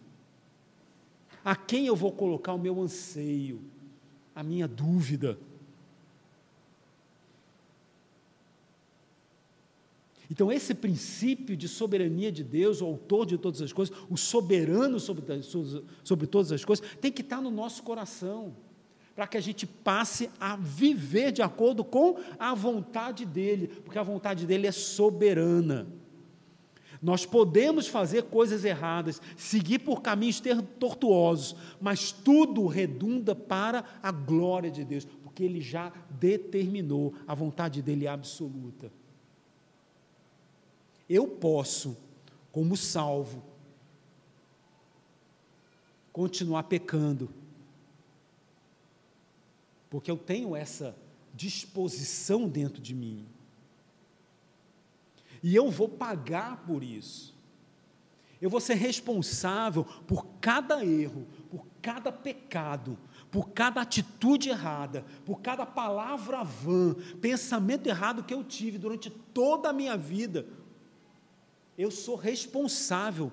B: A quem eu vou colocar o meu anseio, a minha dúvida? Então, esse princípio de soberania de Deus, o autor de todas as coisas, o soberano sobre, sobre todas as coisas, tem que estar no nosso coração, para que a gente passe a viver de acordo com a vontade dEle, porque a vontade dEle é soberana. Nós podemos fazer coisas erradas, seguir por caminhos tortuosos, mas tudo redunda para a glória de Deus, porque Ele já determinou, a vontade dele é absoluta. Eu posso, como salvo, continuar pecando. Porque eu tenho essa disposição dentro de mim. E eu vou pagar por isso. Eu vou ser responsável por cada erro, por cada pecado, por cada atitude errada, por cada palavra vã, pensamento errado que eu tive durante toda a minha vida. Eu sou responsável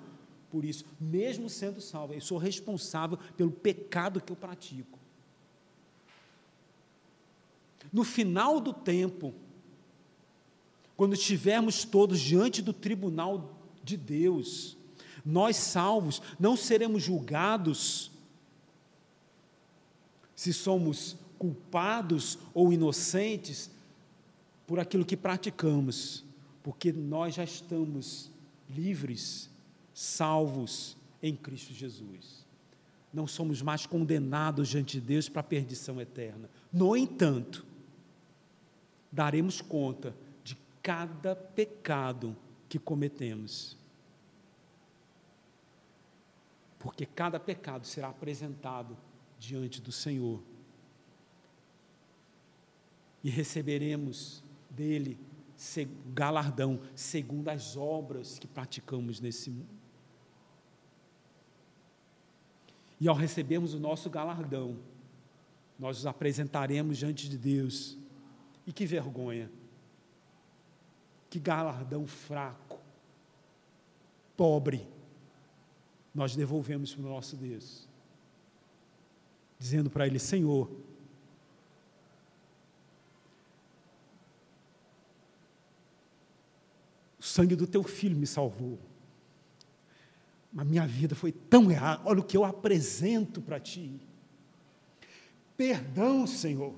B: por isso, mesmo sendo salvo, eu sou responsável pelo pecado que eu pratico. No final do tempo, quando estivermos todos diante do tribunal de Deus, nós salvos não seremos julgados se somos culpados ou inocentes por aquilo que praticamos, porque nós já estamos livres, salvos em Cristo Jesus. Não somos mais condenados diante de Deus para a perdição eterna. No entanto, daremos conta de cada pecado que cometemos. Porque cada pecado será apresentado diante do Senhor. E receberemos dele galardão segundo as obras que praticamos nesse mundo. E ao recebermos o nosso galardão, nós os apresentaremos diante de Deus. E que vergonha! Que galardão fraco, pobre, nós devolvemos para o nosso Deus, dizendo para Ele: Senhor, sangue do teu filho me salvou. Mas minha vida foi tão errada. Olha o que eu apresento para ti. Perdão, Senhor.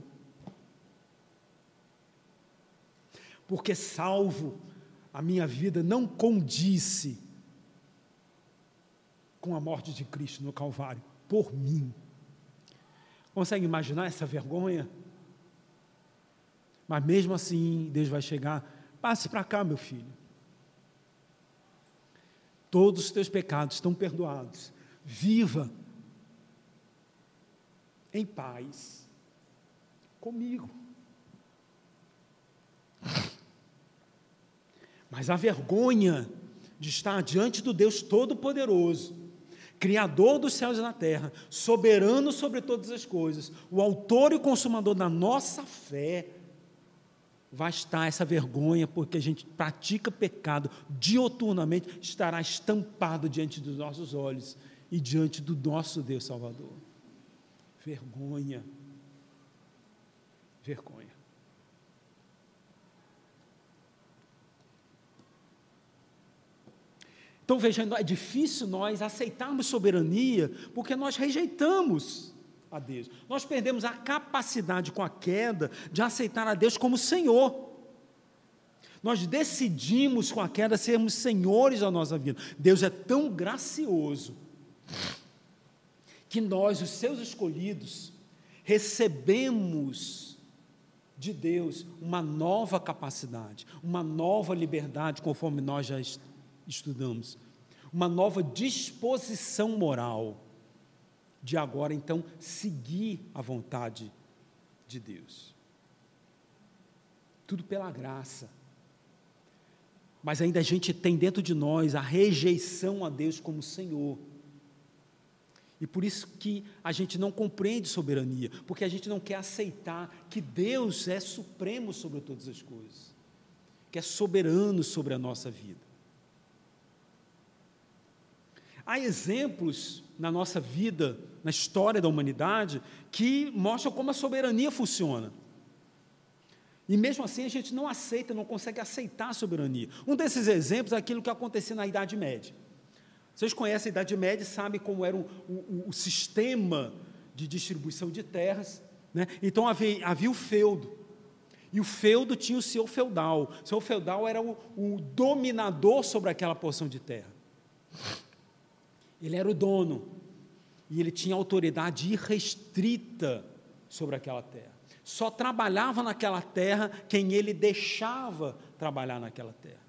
B: Porque salvo a minha vida não condisse com a morte de Cristo no Calvário, por mim. Consegue imaginar essa vergonha? Mas mesmo assim, Deus vai chegar, passe para cá, meu filho. Todos os teus pecados estão perdoados. Viva em paz comigo. Mas a vergonha de estar diante do Deus Todo-Poderoso, Criador dos céus e da terra, soberano sobre todas as coisas, o autor e consumador da nossa fé, vai estar essa vergonha, porque a gente pratica pecado dioturnamente, estará estampado diante dos nossos olhos e diante do nosso Deus Salvador. Vergonha. Vergonha. Então veja, é difícil nós aceitarmos soberania, porque nós rejeitamos a Deus. Nós perdemos a capacidade com a queda de aceitar a Deus como Senhor. Nós decidimos com a queda sermos senhores da nossa vida. Deus é tão gracioso que nós, os seus escolhidos, recebemos de Deus uma nova capacidade, uma nova liberdade, conforme nós já estudamos, uma nova disposição moral de agora então seguir a vontade de Deus. Tudo pela graça. Mas ainda a gente tem dentro de nós a rejeição a Deus como Senhor. E por isso que a gente não compreende soberania, porque a gente não quer aceitar que Deus é supremo sobre todas as coisas, que é soberano sobre a nossa vida. Há exemplos na nossa vida, na história da humanidade, que mostram como a soberania funciona. E mesmo assim a gente não aceita, não consegue aceitar a soberania. Um desses exemplos é aquilo que acontecia na Idade Média. Vocês conhecem a Idade Média e sabem como era o, o, o sistema de distribuição de terras. Né? Então havia, havia o feudo. E o feudo tinha o seu feudal. O seu feudal era o, o dominador sobre aquela porção de terra. Ele era o dono. E ele tinha autoridade irrestrita sobre aquela terra. Só trabalhava naquela terra quem ele deixava trabalhar naquela terra.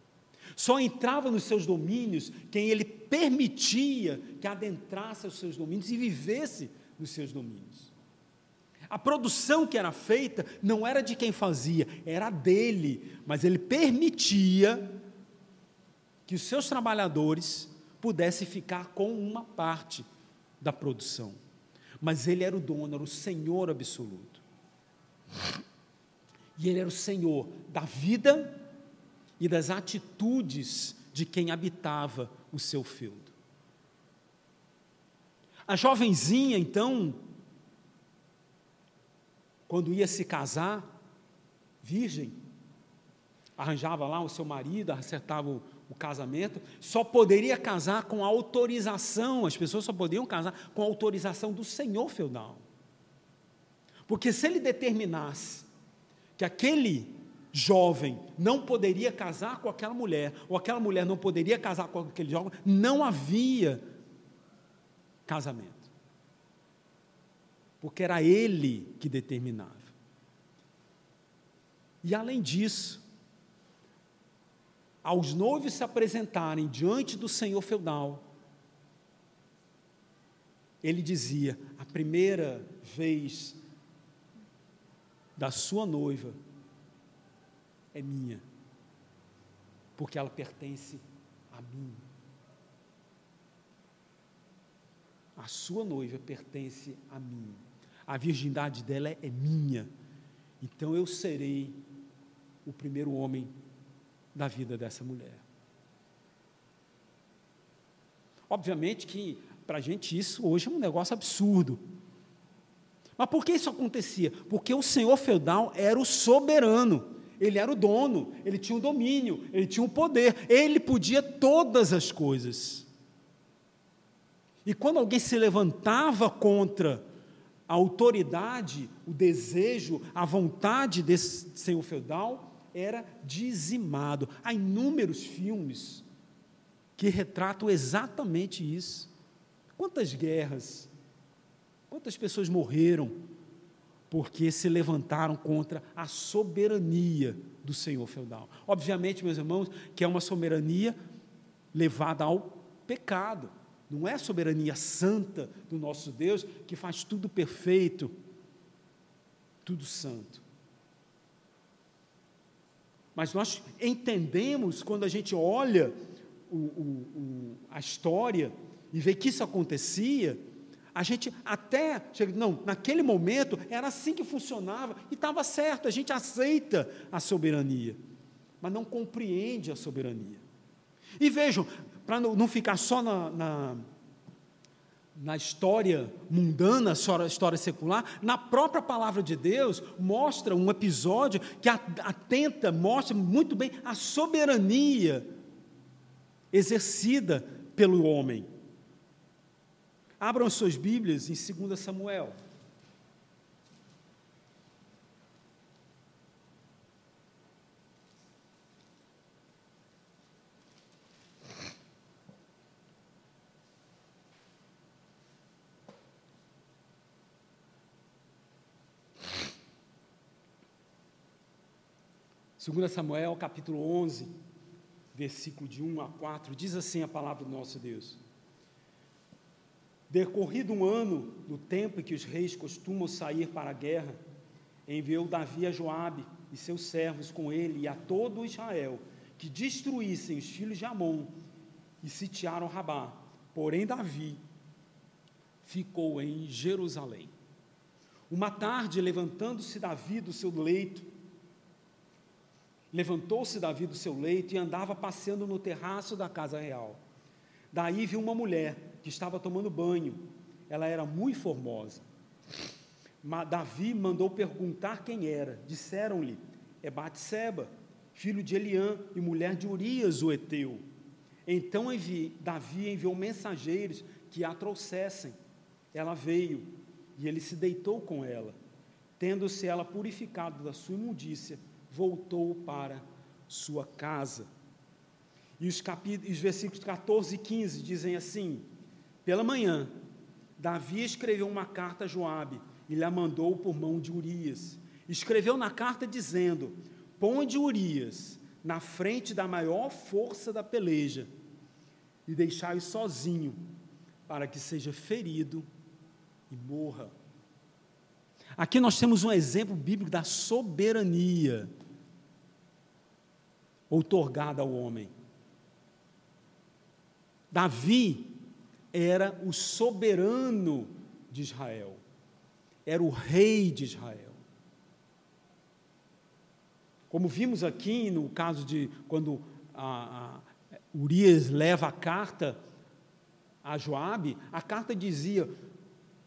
B: Só entrava nos seus domínios quem ele permitia que adentrasse os seus domínios e vivesse nos seus domínios. A produção que era feita não era de quem fazia, era dele, mas ele permitia que os seus trabalhadores pudessem ficar com uma parte da produção. Mas ele era o dono, era o senhor absoluto. E ele era o senhor da vida e das atitudes de quem habitava o seu feudo. A jovenzinha, então, quando ia se casar, virgem, arranjava lá o seu marido, acertava o, o, casamento, só poderia casar com autorização, as pessoas só podiam casar com autorização do senhor feudal. Porque se ele determinasse que aquele jovem não poderia casar com aquela mulher, ou aquela mulher não poderia casar com aquele jovem, não havia casamento. Porque era ele que determinava. E além disso, aos noivos se apresentarem diante do senhor feudal, ele dizia: a primeira vez da sua noiva é minha, porque ela pertence a mim. A sua noiva pertence a mim. A virgindade dela é minha. Então eu serei o primeiro homem da vida dessa mulher. Obviamente que para a gente isso hoje é um negócio absurdo. Mas por que isso acontecia? Porque o senhor feudal era o soberano, ele era o dono, ele tinha o domínio, ele tinha o poder, ele podia todas as coisas. E quando alguém se levantava contra a autoridade, o desejo, a vontade desse senhor feudal, era dizimado. Há inúmeros filmes que retratam exatamente isso. Quantas guerras, quantas pessoas morreram porque se levantaram contra a soberania do senhor feudal? Obviamente, meus irmãos, que é uma soberania levada ao pecado. Não é a soberania santa do nosso Deus que faz tudo perfeito, tudo santo. Mas nós entendemos quando a gente olha o, o, o, a história e vê que isso acontecia, a gente até chega, não, naquele momento era assim que funcionava e estava certo, a gente aceita a soberania, mas não compreende a soberania. E vejam, para não ficar só na, na, na história mundana, na história secular, na própria palavra de Deus, mostra um episódio que atenta, mostra muito bem a soberania exercida pelo homem. Abram suas Bíblias em 2 Samuel. 2 Samuel capítulo 11, versículo de 1 a 4, diz assim a palavra do nosso Deus. Decorrido um ano do tempo em que os reis costumam sair para a guerra, enviou Davi a Joabe e seus servos com ele e a todo Israel, que destruíssem os filhos de Amon e sitiaram Rabá. Porém Davi ficou em Jerusalém. Uma tarde, levantando-se Davi do seu leito, Levantou-se Davi do seu leito e andava passeando no terraço da casa real. Daí viu uma mulher que estava tomando banho. Ela era muito formosa. Davi mandou perguntar quem era. Disseram-lhe: É Batseba, filho de Eliã e mulher de Urias, o Eteu. Então Davi enviou mensageiros que a trouxessem. Ela veio e ele se deitou com ela. Tendo-se ela purificado da sua imundícia, voltou para sua casa. E os, capítulos, os versículos 14 e 15 dizem assim: Pela manhã, Davi escreveu uma carta a Joabe e lhe a mandou por mão de Urias. Escreveu na carta dizendo: Ponde Urias na frente da maior força da peleja e deixai-o sozinho, para que seja ferido e morra. Aqui nós temos um exemplo bíblico da soberania outorgada ao homem. Davi era o soberano de Israel, era o rei de Israel. Como vimos aqui no caso de quando a, a Urias leva a carta a Joabe, a carta dizia: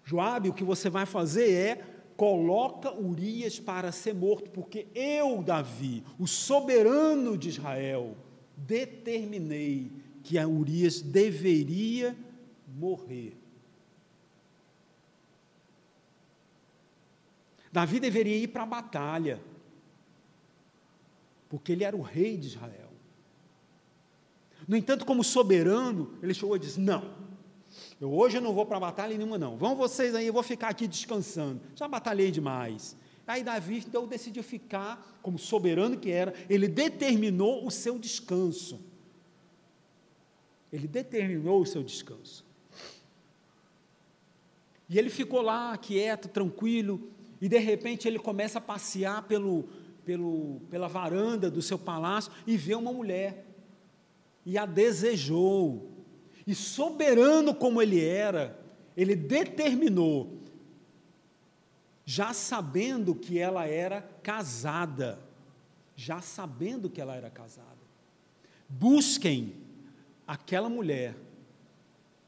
B: Joabe, o que você vai fazer é coloca Urias para ser morto, porque eu, Davi, o soberano de Israel, determinei que a Urias deveria morrer. Davi deveria ir para a batalha, porque ele era o rei de Israel. No entanto, como soberano, ele chegou e disse: Não, eu hoje eu não vou para batalha nenhuma, não. Vão vocês aí, eu vou ficar aqui descansando. Já batalhei demais. Aí Davi então decidiu ficar, como soberano que era, ele determinou o seu descanso. Ele determinou o seu descanso. E ele ficou lá, quieto, tranquilo, e de repente ele começa a passear pelo, pelo, pela varanda do seu palácio e vê uma mulher. E a desejou. E soberano como ele era, ele determinou, já sabendo que ela era casada, já sabendo que ela era casada. Busquem aquela mulher,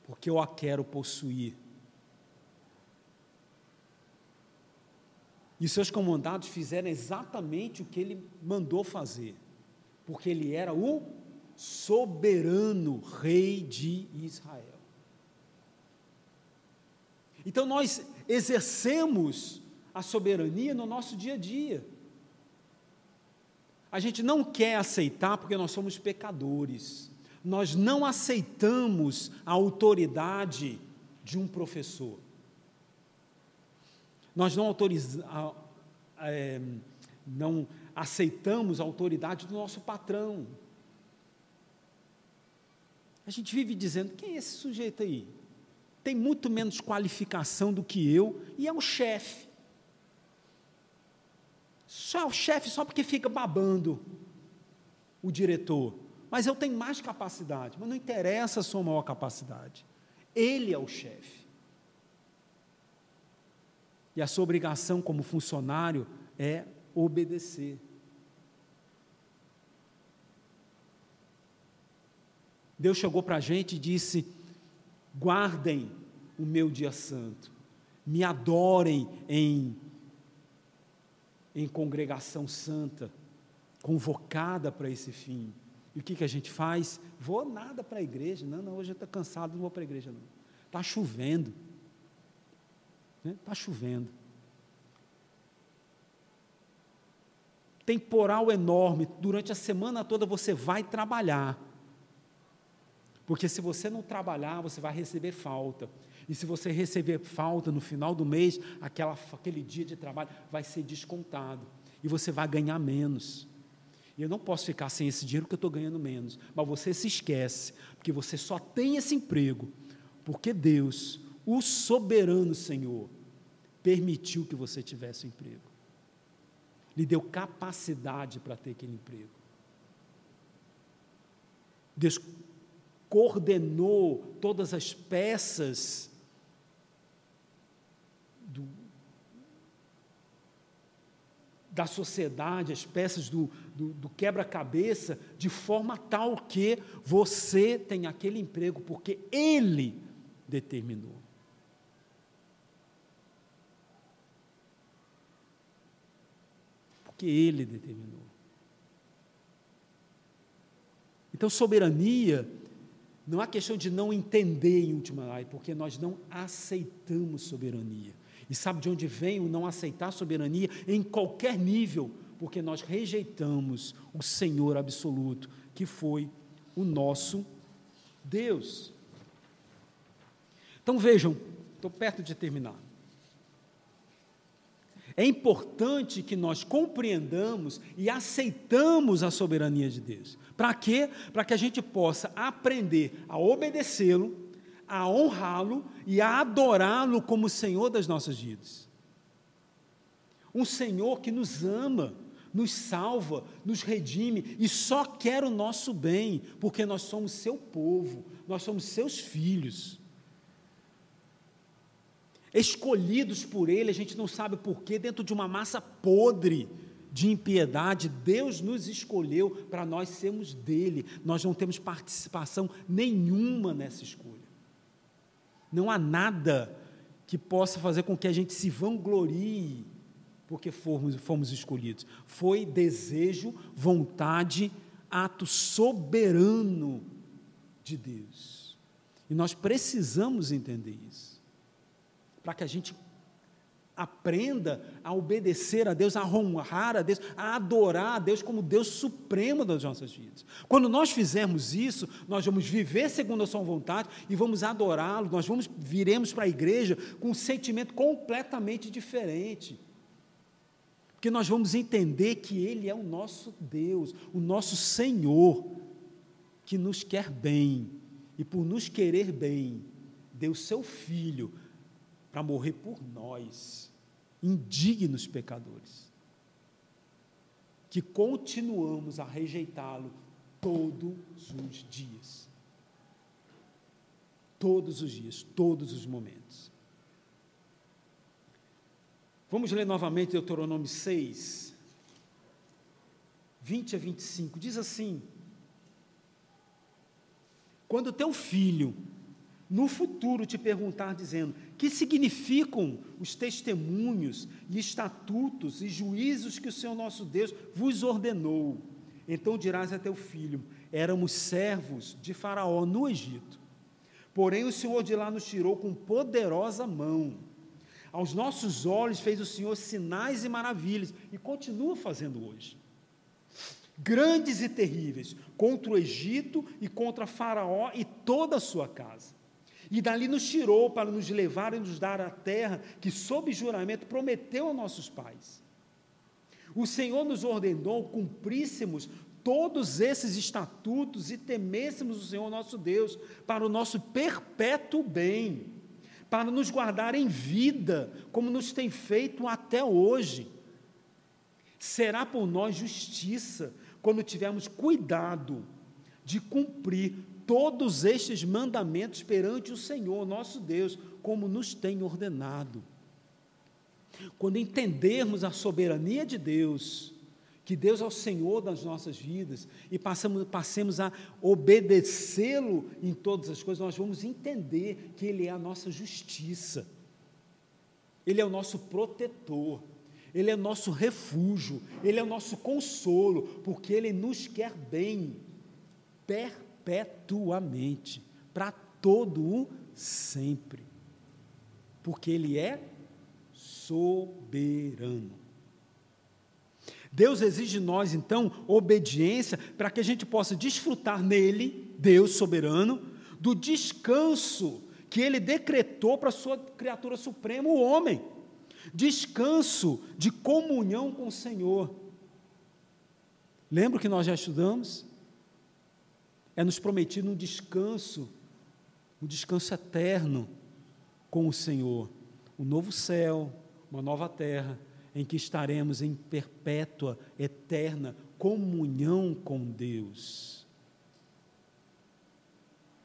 B: porque eu a quero possuir. E seus comandados fizeram exatamente o que ele mandou fazer, porque ele era o soberano rei de Israel. Então nós exercemos a soberania no nosso dia a dia. A gente não quer aceitar porque nós somos pecadores. Nós não aceitamos a autoridade de um professor. Nós não, é, não aceitamos a autoridade do nosso patrão. A gente vive dizendo: quem é esse sujeito aí? Tem muito menos qualificação do que eu e é o chefe. Só é o chefe só porque fica babando o diretor. Mas eu tenho mais capacidade. Mas não interessa a sua maior capacidade. Ele é o chefe. E a sua obrigação como funcionário é obedecer. Deus chegou para a gente e disse: guardem o meu dia santo, me adorem em, em congregação santa, convocada para esse fim. E o que, que a gente faz? Vou nada para a igreja. Não, não, hoje eu estou cansado, não vou para a igreja, não. Está chovendo. Está né? Chovendo. Temporal enorme, durante a semana toda você vai trabalhar. Porque se você não trabalhar, você vai receber falta. E se você receber falta no final do mês, aquela, aquele dia de trabalho vai ser descontado. E você vai ganhar menos. E eu não posso ficar sem esse dinheiro porque eu estou ganhando menos. Mas você se esquece, porque você só tem esse emprego porque Deus o soberano Senhor permitiu que você tivesse um emprego. Lhe deu capacidade para ter aquele emprego. Deus coordenou todas as peças do, da sociedade, as peças do, do, do quebra-cabeça, de forma tal que você tem aquele emprego, porque Ele determinou. Porque Ele determinou. Então, soberania não há questão de não entender em última análise, porque nós não aceitamos soberania. E sabe de onde vem o não aceitar soberania em qualquer nível? Porque nós rejeitamos o Senhor absoluto, que foi o nosso Deus. Então vejam, estou perto de terminar. É importante que nós compreendamos e aceitamos a soberania de Deus. Para quê? Para que a gente possa aprender a obedecê-lo, a honrá-lo e a adorá-lo como Senhor das nossas vidas. Um Senhor que nos ama, nos salva, nos redime e só quer o nosso bem, porque nós somos seu povo, nós somos seus filhos escolhidos por Ele, a gente não sabe porquê, dentro de uma massa podre de impiedade, Deus nos escolheu para nós sermos dele, nós não temos participação nenhuma nessa escolha. Não há nada que possa fazer com que a gente se vanglorie porque fomos, fomos escolhidos. Foi desejo, vontade, ato soberano de Deus. E nós precisamos entender isso para que a gente aprenda a obedecer a Deus, a honrar a Deus, a adorar a Deus como Deus supremo das nossas vidas. Quando nós fizermos isso, nós vamos viver segundo a sua vontade e vamos adorá-lo, nós vamos viremos para a igreja com um sentimento completamente diferente. Porque nós vamos entender que ele é o nosso Deus, o nosso Senhor, que nos quer bem e por nos querer bem, deu seu filho para morrer por nós, indignos pecadores, que continuamos a rejeitá-lo todos os dias. Todos os dias, todos os momentos. Vamos ler novamente Deuteronômio 6, 20 a 25. Diz assim: Quando teu filho no futuro te perguntar, dizendo: que significam os testemunhos e estatutos e juízos que o Senhor nosso Deus vos ordenou? Então dirás a teu filho: éramos servos de Faraó no Egito. Porém, o Senhor de lá nos tirou com poderosa mão. Aos nossos olhos fez o Senhor sinais e maravilhas, e continua fazendo hoje. Grandes e terríveis, contra o Egito e contra Faraó e toda a sua casa e dali nos tirou para nos levar e nos dar a terra que, sob juramento, prometeu a nossos pais. O Senhor nos ordenou cumpríssemos todos esses estatutos e temêssemos o Senhor nosso Deus para o nosso perpétuo bem, para nos guardar em vida, como nos tem feito até hoje. Será por nós justiça quando tivermos cuidado de cumprir todos estes mandamentos perante o Senhor, nosso Deus, como nos tem ordenado. Quando entendermos a soberania de Deus, que Deus é o Senhor das nossas vidas, e passamos, passemos a obedecê-lo em todas as coisas, nós vamos entender que Ele é a nossa justiça, Ele é o nosso protetor, Ele é o nosso refúgio, Ele é o nosso consolo, porque Ele nos quer bem, perto perpetuamente, para todo o sempre, porque Ele é soberano. Deus exige de nós, então, obediência para que a gente possa desfrutar nele, Deus soberano, do descanso que ele decretou para a sua criatura suprema, o homem. Descanso de comunhão com o Senhor. Lembra que nós já estudamos? É nos prometido um descanso, um descanso eterno com o Senhor, um novo céu, uma nova terra, em que estaremos em perpétua, eterna comunhão com Deus.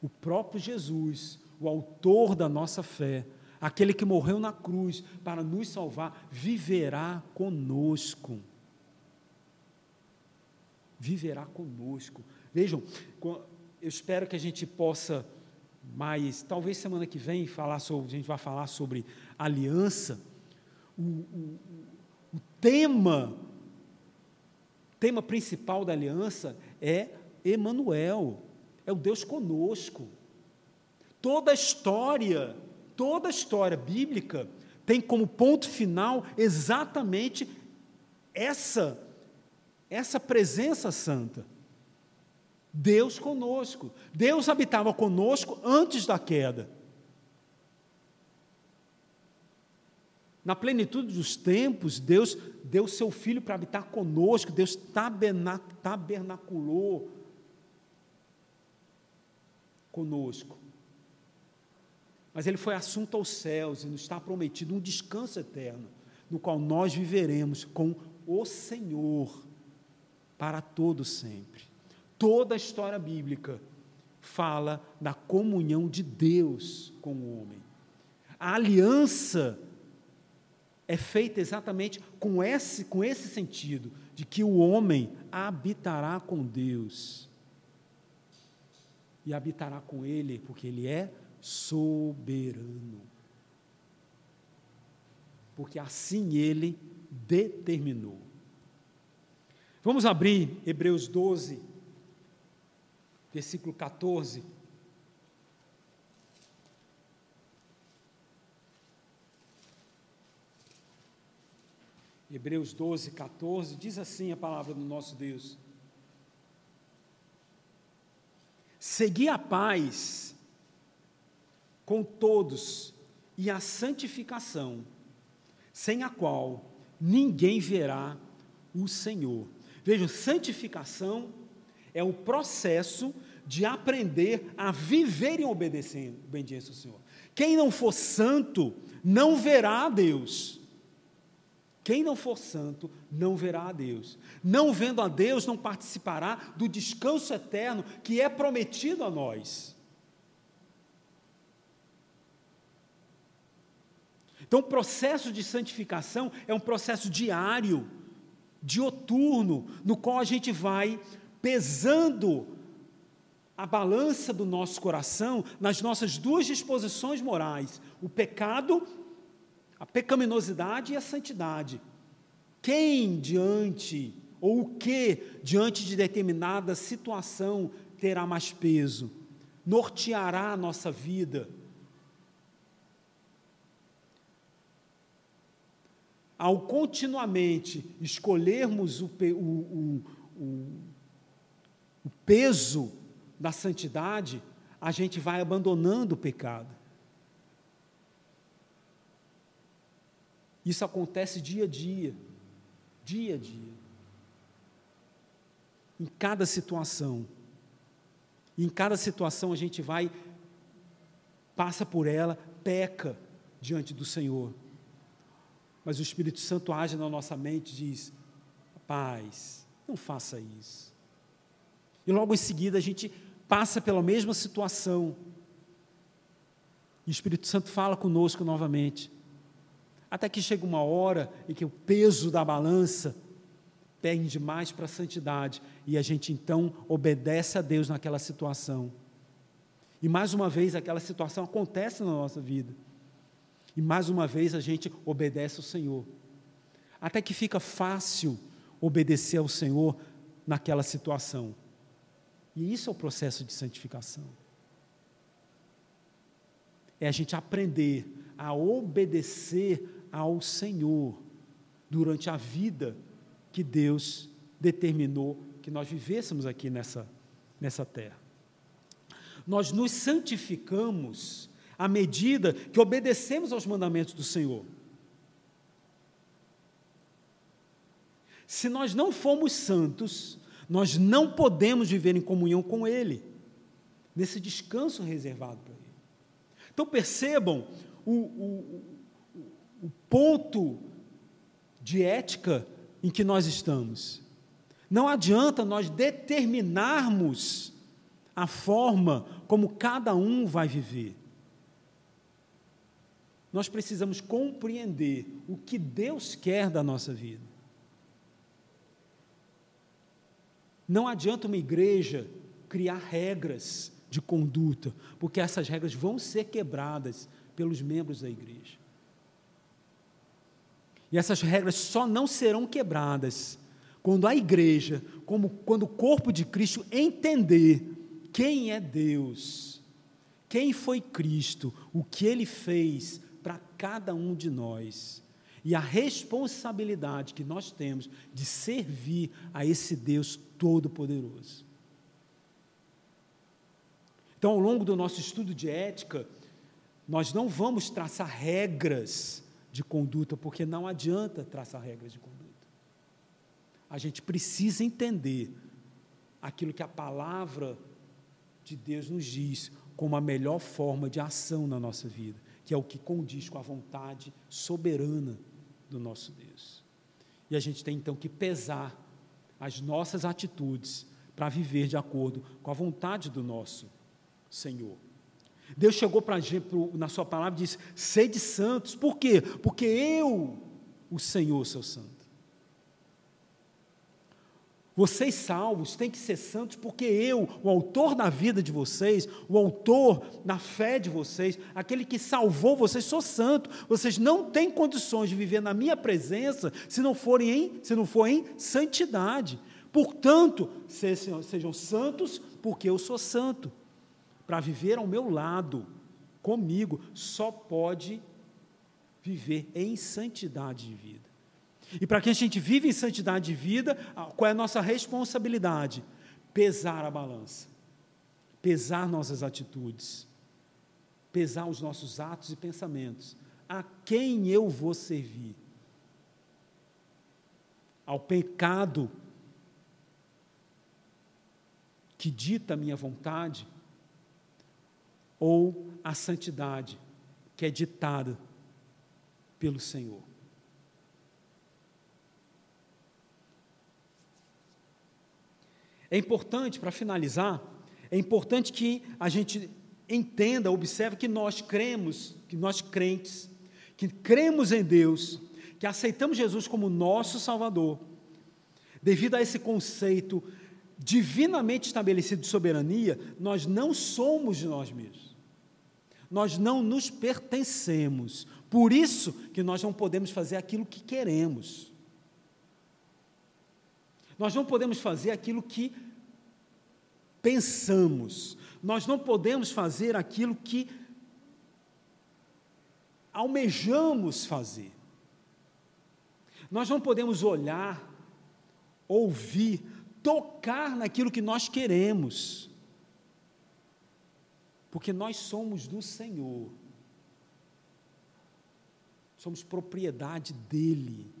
B: O próprio Jesus, o autor da nossa fé, aquele que morreu na cruz para nos salvar, viverá conosco. Viverá conosco. Vejam, eu espero que a gente possa mais, talvez semana que vem, falar sobre, a gente vai falar sobre aliança. O, o, o tema, tema principal da aliança é Emanuel, é o Deus conosco. Toda a história, toda a história bíblica tem como ponto final exatamente essa essa presença santa. Deus conosco. Deus habitava conosco antes da queda. Na plenitude dos tempos, Deus deu seu Filho para habitar conosco, Deus tabernaculou conosco. Mas ele foi assunto aos céus e nos está prometido um descanso eterno, no qual nós viveremos com o Senhor para todo sempre. Toda a história bíblica fala da comunhão de Deus com o homem. A aliança é feita exatamente com esse, com esse sentido, de que o homem habitará com Deus. E habitará com Ele, porque Ele é soberano. Porque assim Ele determinou. Vamos abrir Hebreus 12, versículo 14. Hebreus 12, 14, diz assim a palavra do nosso Deus: Segui a paz com todos e a santificação, sem a qual ninguém verá o Senhor. Veja, santificação é o processo de aprender a viver em obediência ao Senhor. Quem não for santo não verá a Deus. Quem não for santo não verá a Deus. Não vendo a Deus, não participará do descanso eterno que é prometido a nós. Então, o processo de santificação é um processo diário, dioturno, no qual a gente vai pesando a balança do nosso coração nas nossas duas disposições morais: o pecado a pecaminosidade e a santidade. Quem diante, ou o que diante de determinada situação terá mais peso? Norteará a nossa vida? Ao continuamente escolhermos o, o, o, o peso da santidade, a gente vai abandonando o pecado. Isso acontece dia a dia, dia a dia. Em cada situação. Em cada situação a gente vai, passa por ela, peca diante do Senhor. Mas o Espírito Santo age na nossa mente e diz: paz, não faça isso. E logo em seguida a gente passa pela mesma situação. E o Espírito Santo fala conosco novamente. Até que chega uma hora em que o peso da balança pende mais para a santidade e a gente então obedece a Deus naquela situação. E mais uma vez aquela situação acontece na nossa vida. E mais uma vez a gente obedece ao Senhor. Até que fica fácil obedecer ao Senhor naquela situação. E isso é o processo de santificação. É a gente aprender a obedecer ao Senhor durante a vida que Deus determinou que nós vivêssemos aqui nessa, nessa terra. Nós nos santificamos à medida que obedecemos aos mandamentos do Senhor. Se nós não formos santos, nós não podemos viver em comunhão com Ele, nesse descanso reservado para Ele. Então percebam o, o, o ponto de ética em que nós estamos. Não adianta nós determinarmos a forma como cada um vai viver. Nós precisamos compreender o que Deus quer da nossa vida. Não adianta uma igreja criar regras de conduta, porque essas regras vão ser quebradas pelos membros da igreja. E essas regras só não serão quebradas quando a igreja, como quando o corpo de Cristo entender quem é Deus, quem foi Cristo, o que ele fez para cada um de nós e a responsabilidade que nós temos de servir a esse Deus todo-poderoso. Então, ao longo do nosso estudo de ética, nós não vamos traçar regras de conduta, porque não adianta traçar regras de conduta. A gente precisa entender aquilo que a palavra de Deus nos diz como a melhor forma de ação na nossa vida, que é o que condiz com a vontade soberana do nosso Deus. E a gente tem então que pesar as nossas atitudes para viver de acordo com a vontade do nosso Senhor. Deus chegou para a gente na sua palavra e disse: sede santos. Por quê? Porque eu, o Senhor, sou santo. Vocês salvos têm que ser santos porque eu, o autor da vida de vocês, o autor da fé de vocês, aquele que salvou vocês, sou santo. Vocês não têm condições de viver na minha presença se não forem em, se não for em santidade. Portanto, sejam, sejam santos porque eu sou santo. Para viver ao meu lado, comigo, só pode viver em santidade de vida. E para que a gente vive em santidade de vida, qual é a nossa responsabilidade? Pesar a balança, pesar nossas atitudes, pesar os nossos atos e pensamentos. A quem eu vou servir? Ao pecado que dita a minha vontade? Ou à santidade que é ditada pelo Senhor? É importante, para finalizar, é importante que a gente entenda, observe que nós cremos, que nós crentes, que cremos em Deus, que aceitamos Jesus como nosso Salvador, devido a esse conceito divinamente estabelecido de soberania, nós não somos de nós mesmos. Nós não nos pertencemos. Por isso que nós não podemos fazer aquilo que queremos. Nós não podemos fazer aquilo que pensamos. Nós não podemos fazer aquilo que almejamos fazer. Nós não podemos olhar, ouvir, tocar naquilo que nós queremos. Porque nós somos do Senhor. Somos propriedade dele.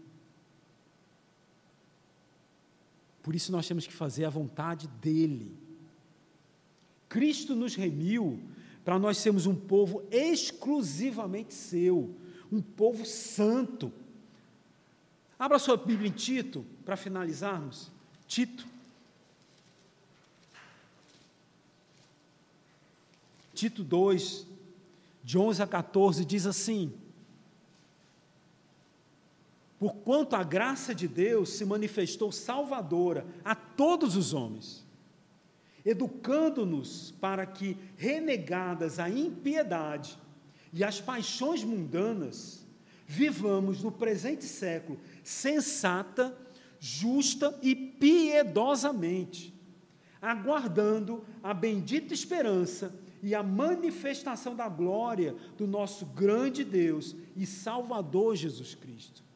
B: Por isso nós temos que fazer a vontade dele. Cristo nos remiu para nós sermos um povo exclusivamente seu, um povo santo. Abra sua Bíblia em Tito, para finalizarmos. Tito. Tito 2, de 11 a 14, diz assim: Porquanto a graça de Deus se manifestou salvadora a todos os homens, educando-nos para que, renegadas a impiedade e as paixões mundanas, vivamos no presente século sensata, justa e piedosamente, aguardando a bendita esperança e a manifestação da glória do nosso grande Deus e Salvador Jesus Cristo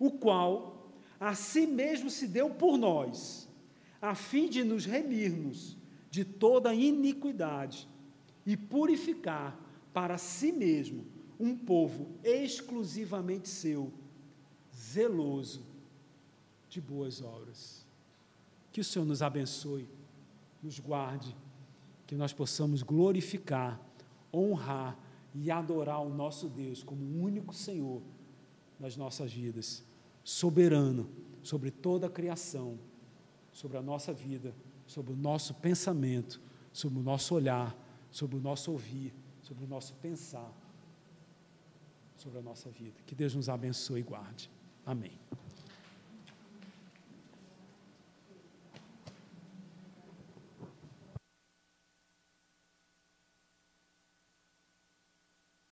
B: o qual a si mesmo se deu por nós, a fim de nos remirmos de toda iniquidade e purificar para si mesmo um povo exclusivamente seu, zeloso de boas obras. Que o Senhor nos abençoe, nos guarde, que nós possamos glorificar, honrar e adorar o nosso Deus como único Senhor nas nossas vidas soberano sobre toda a criação, sobre a nossa vida, sobre o nosso pensamento, sobre o nosso olhar, sobre o nosso ouvir, sobre o nosso pensar, sobre a nossa vida. Que Deus nos abençoe e guarde. Amém.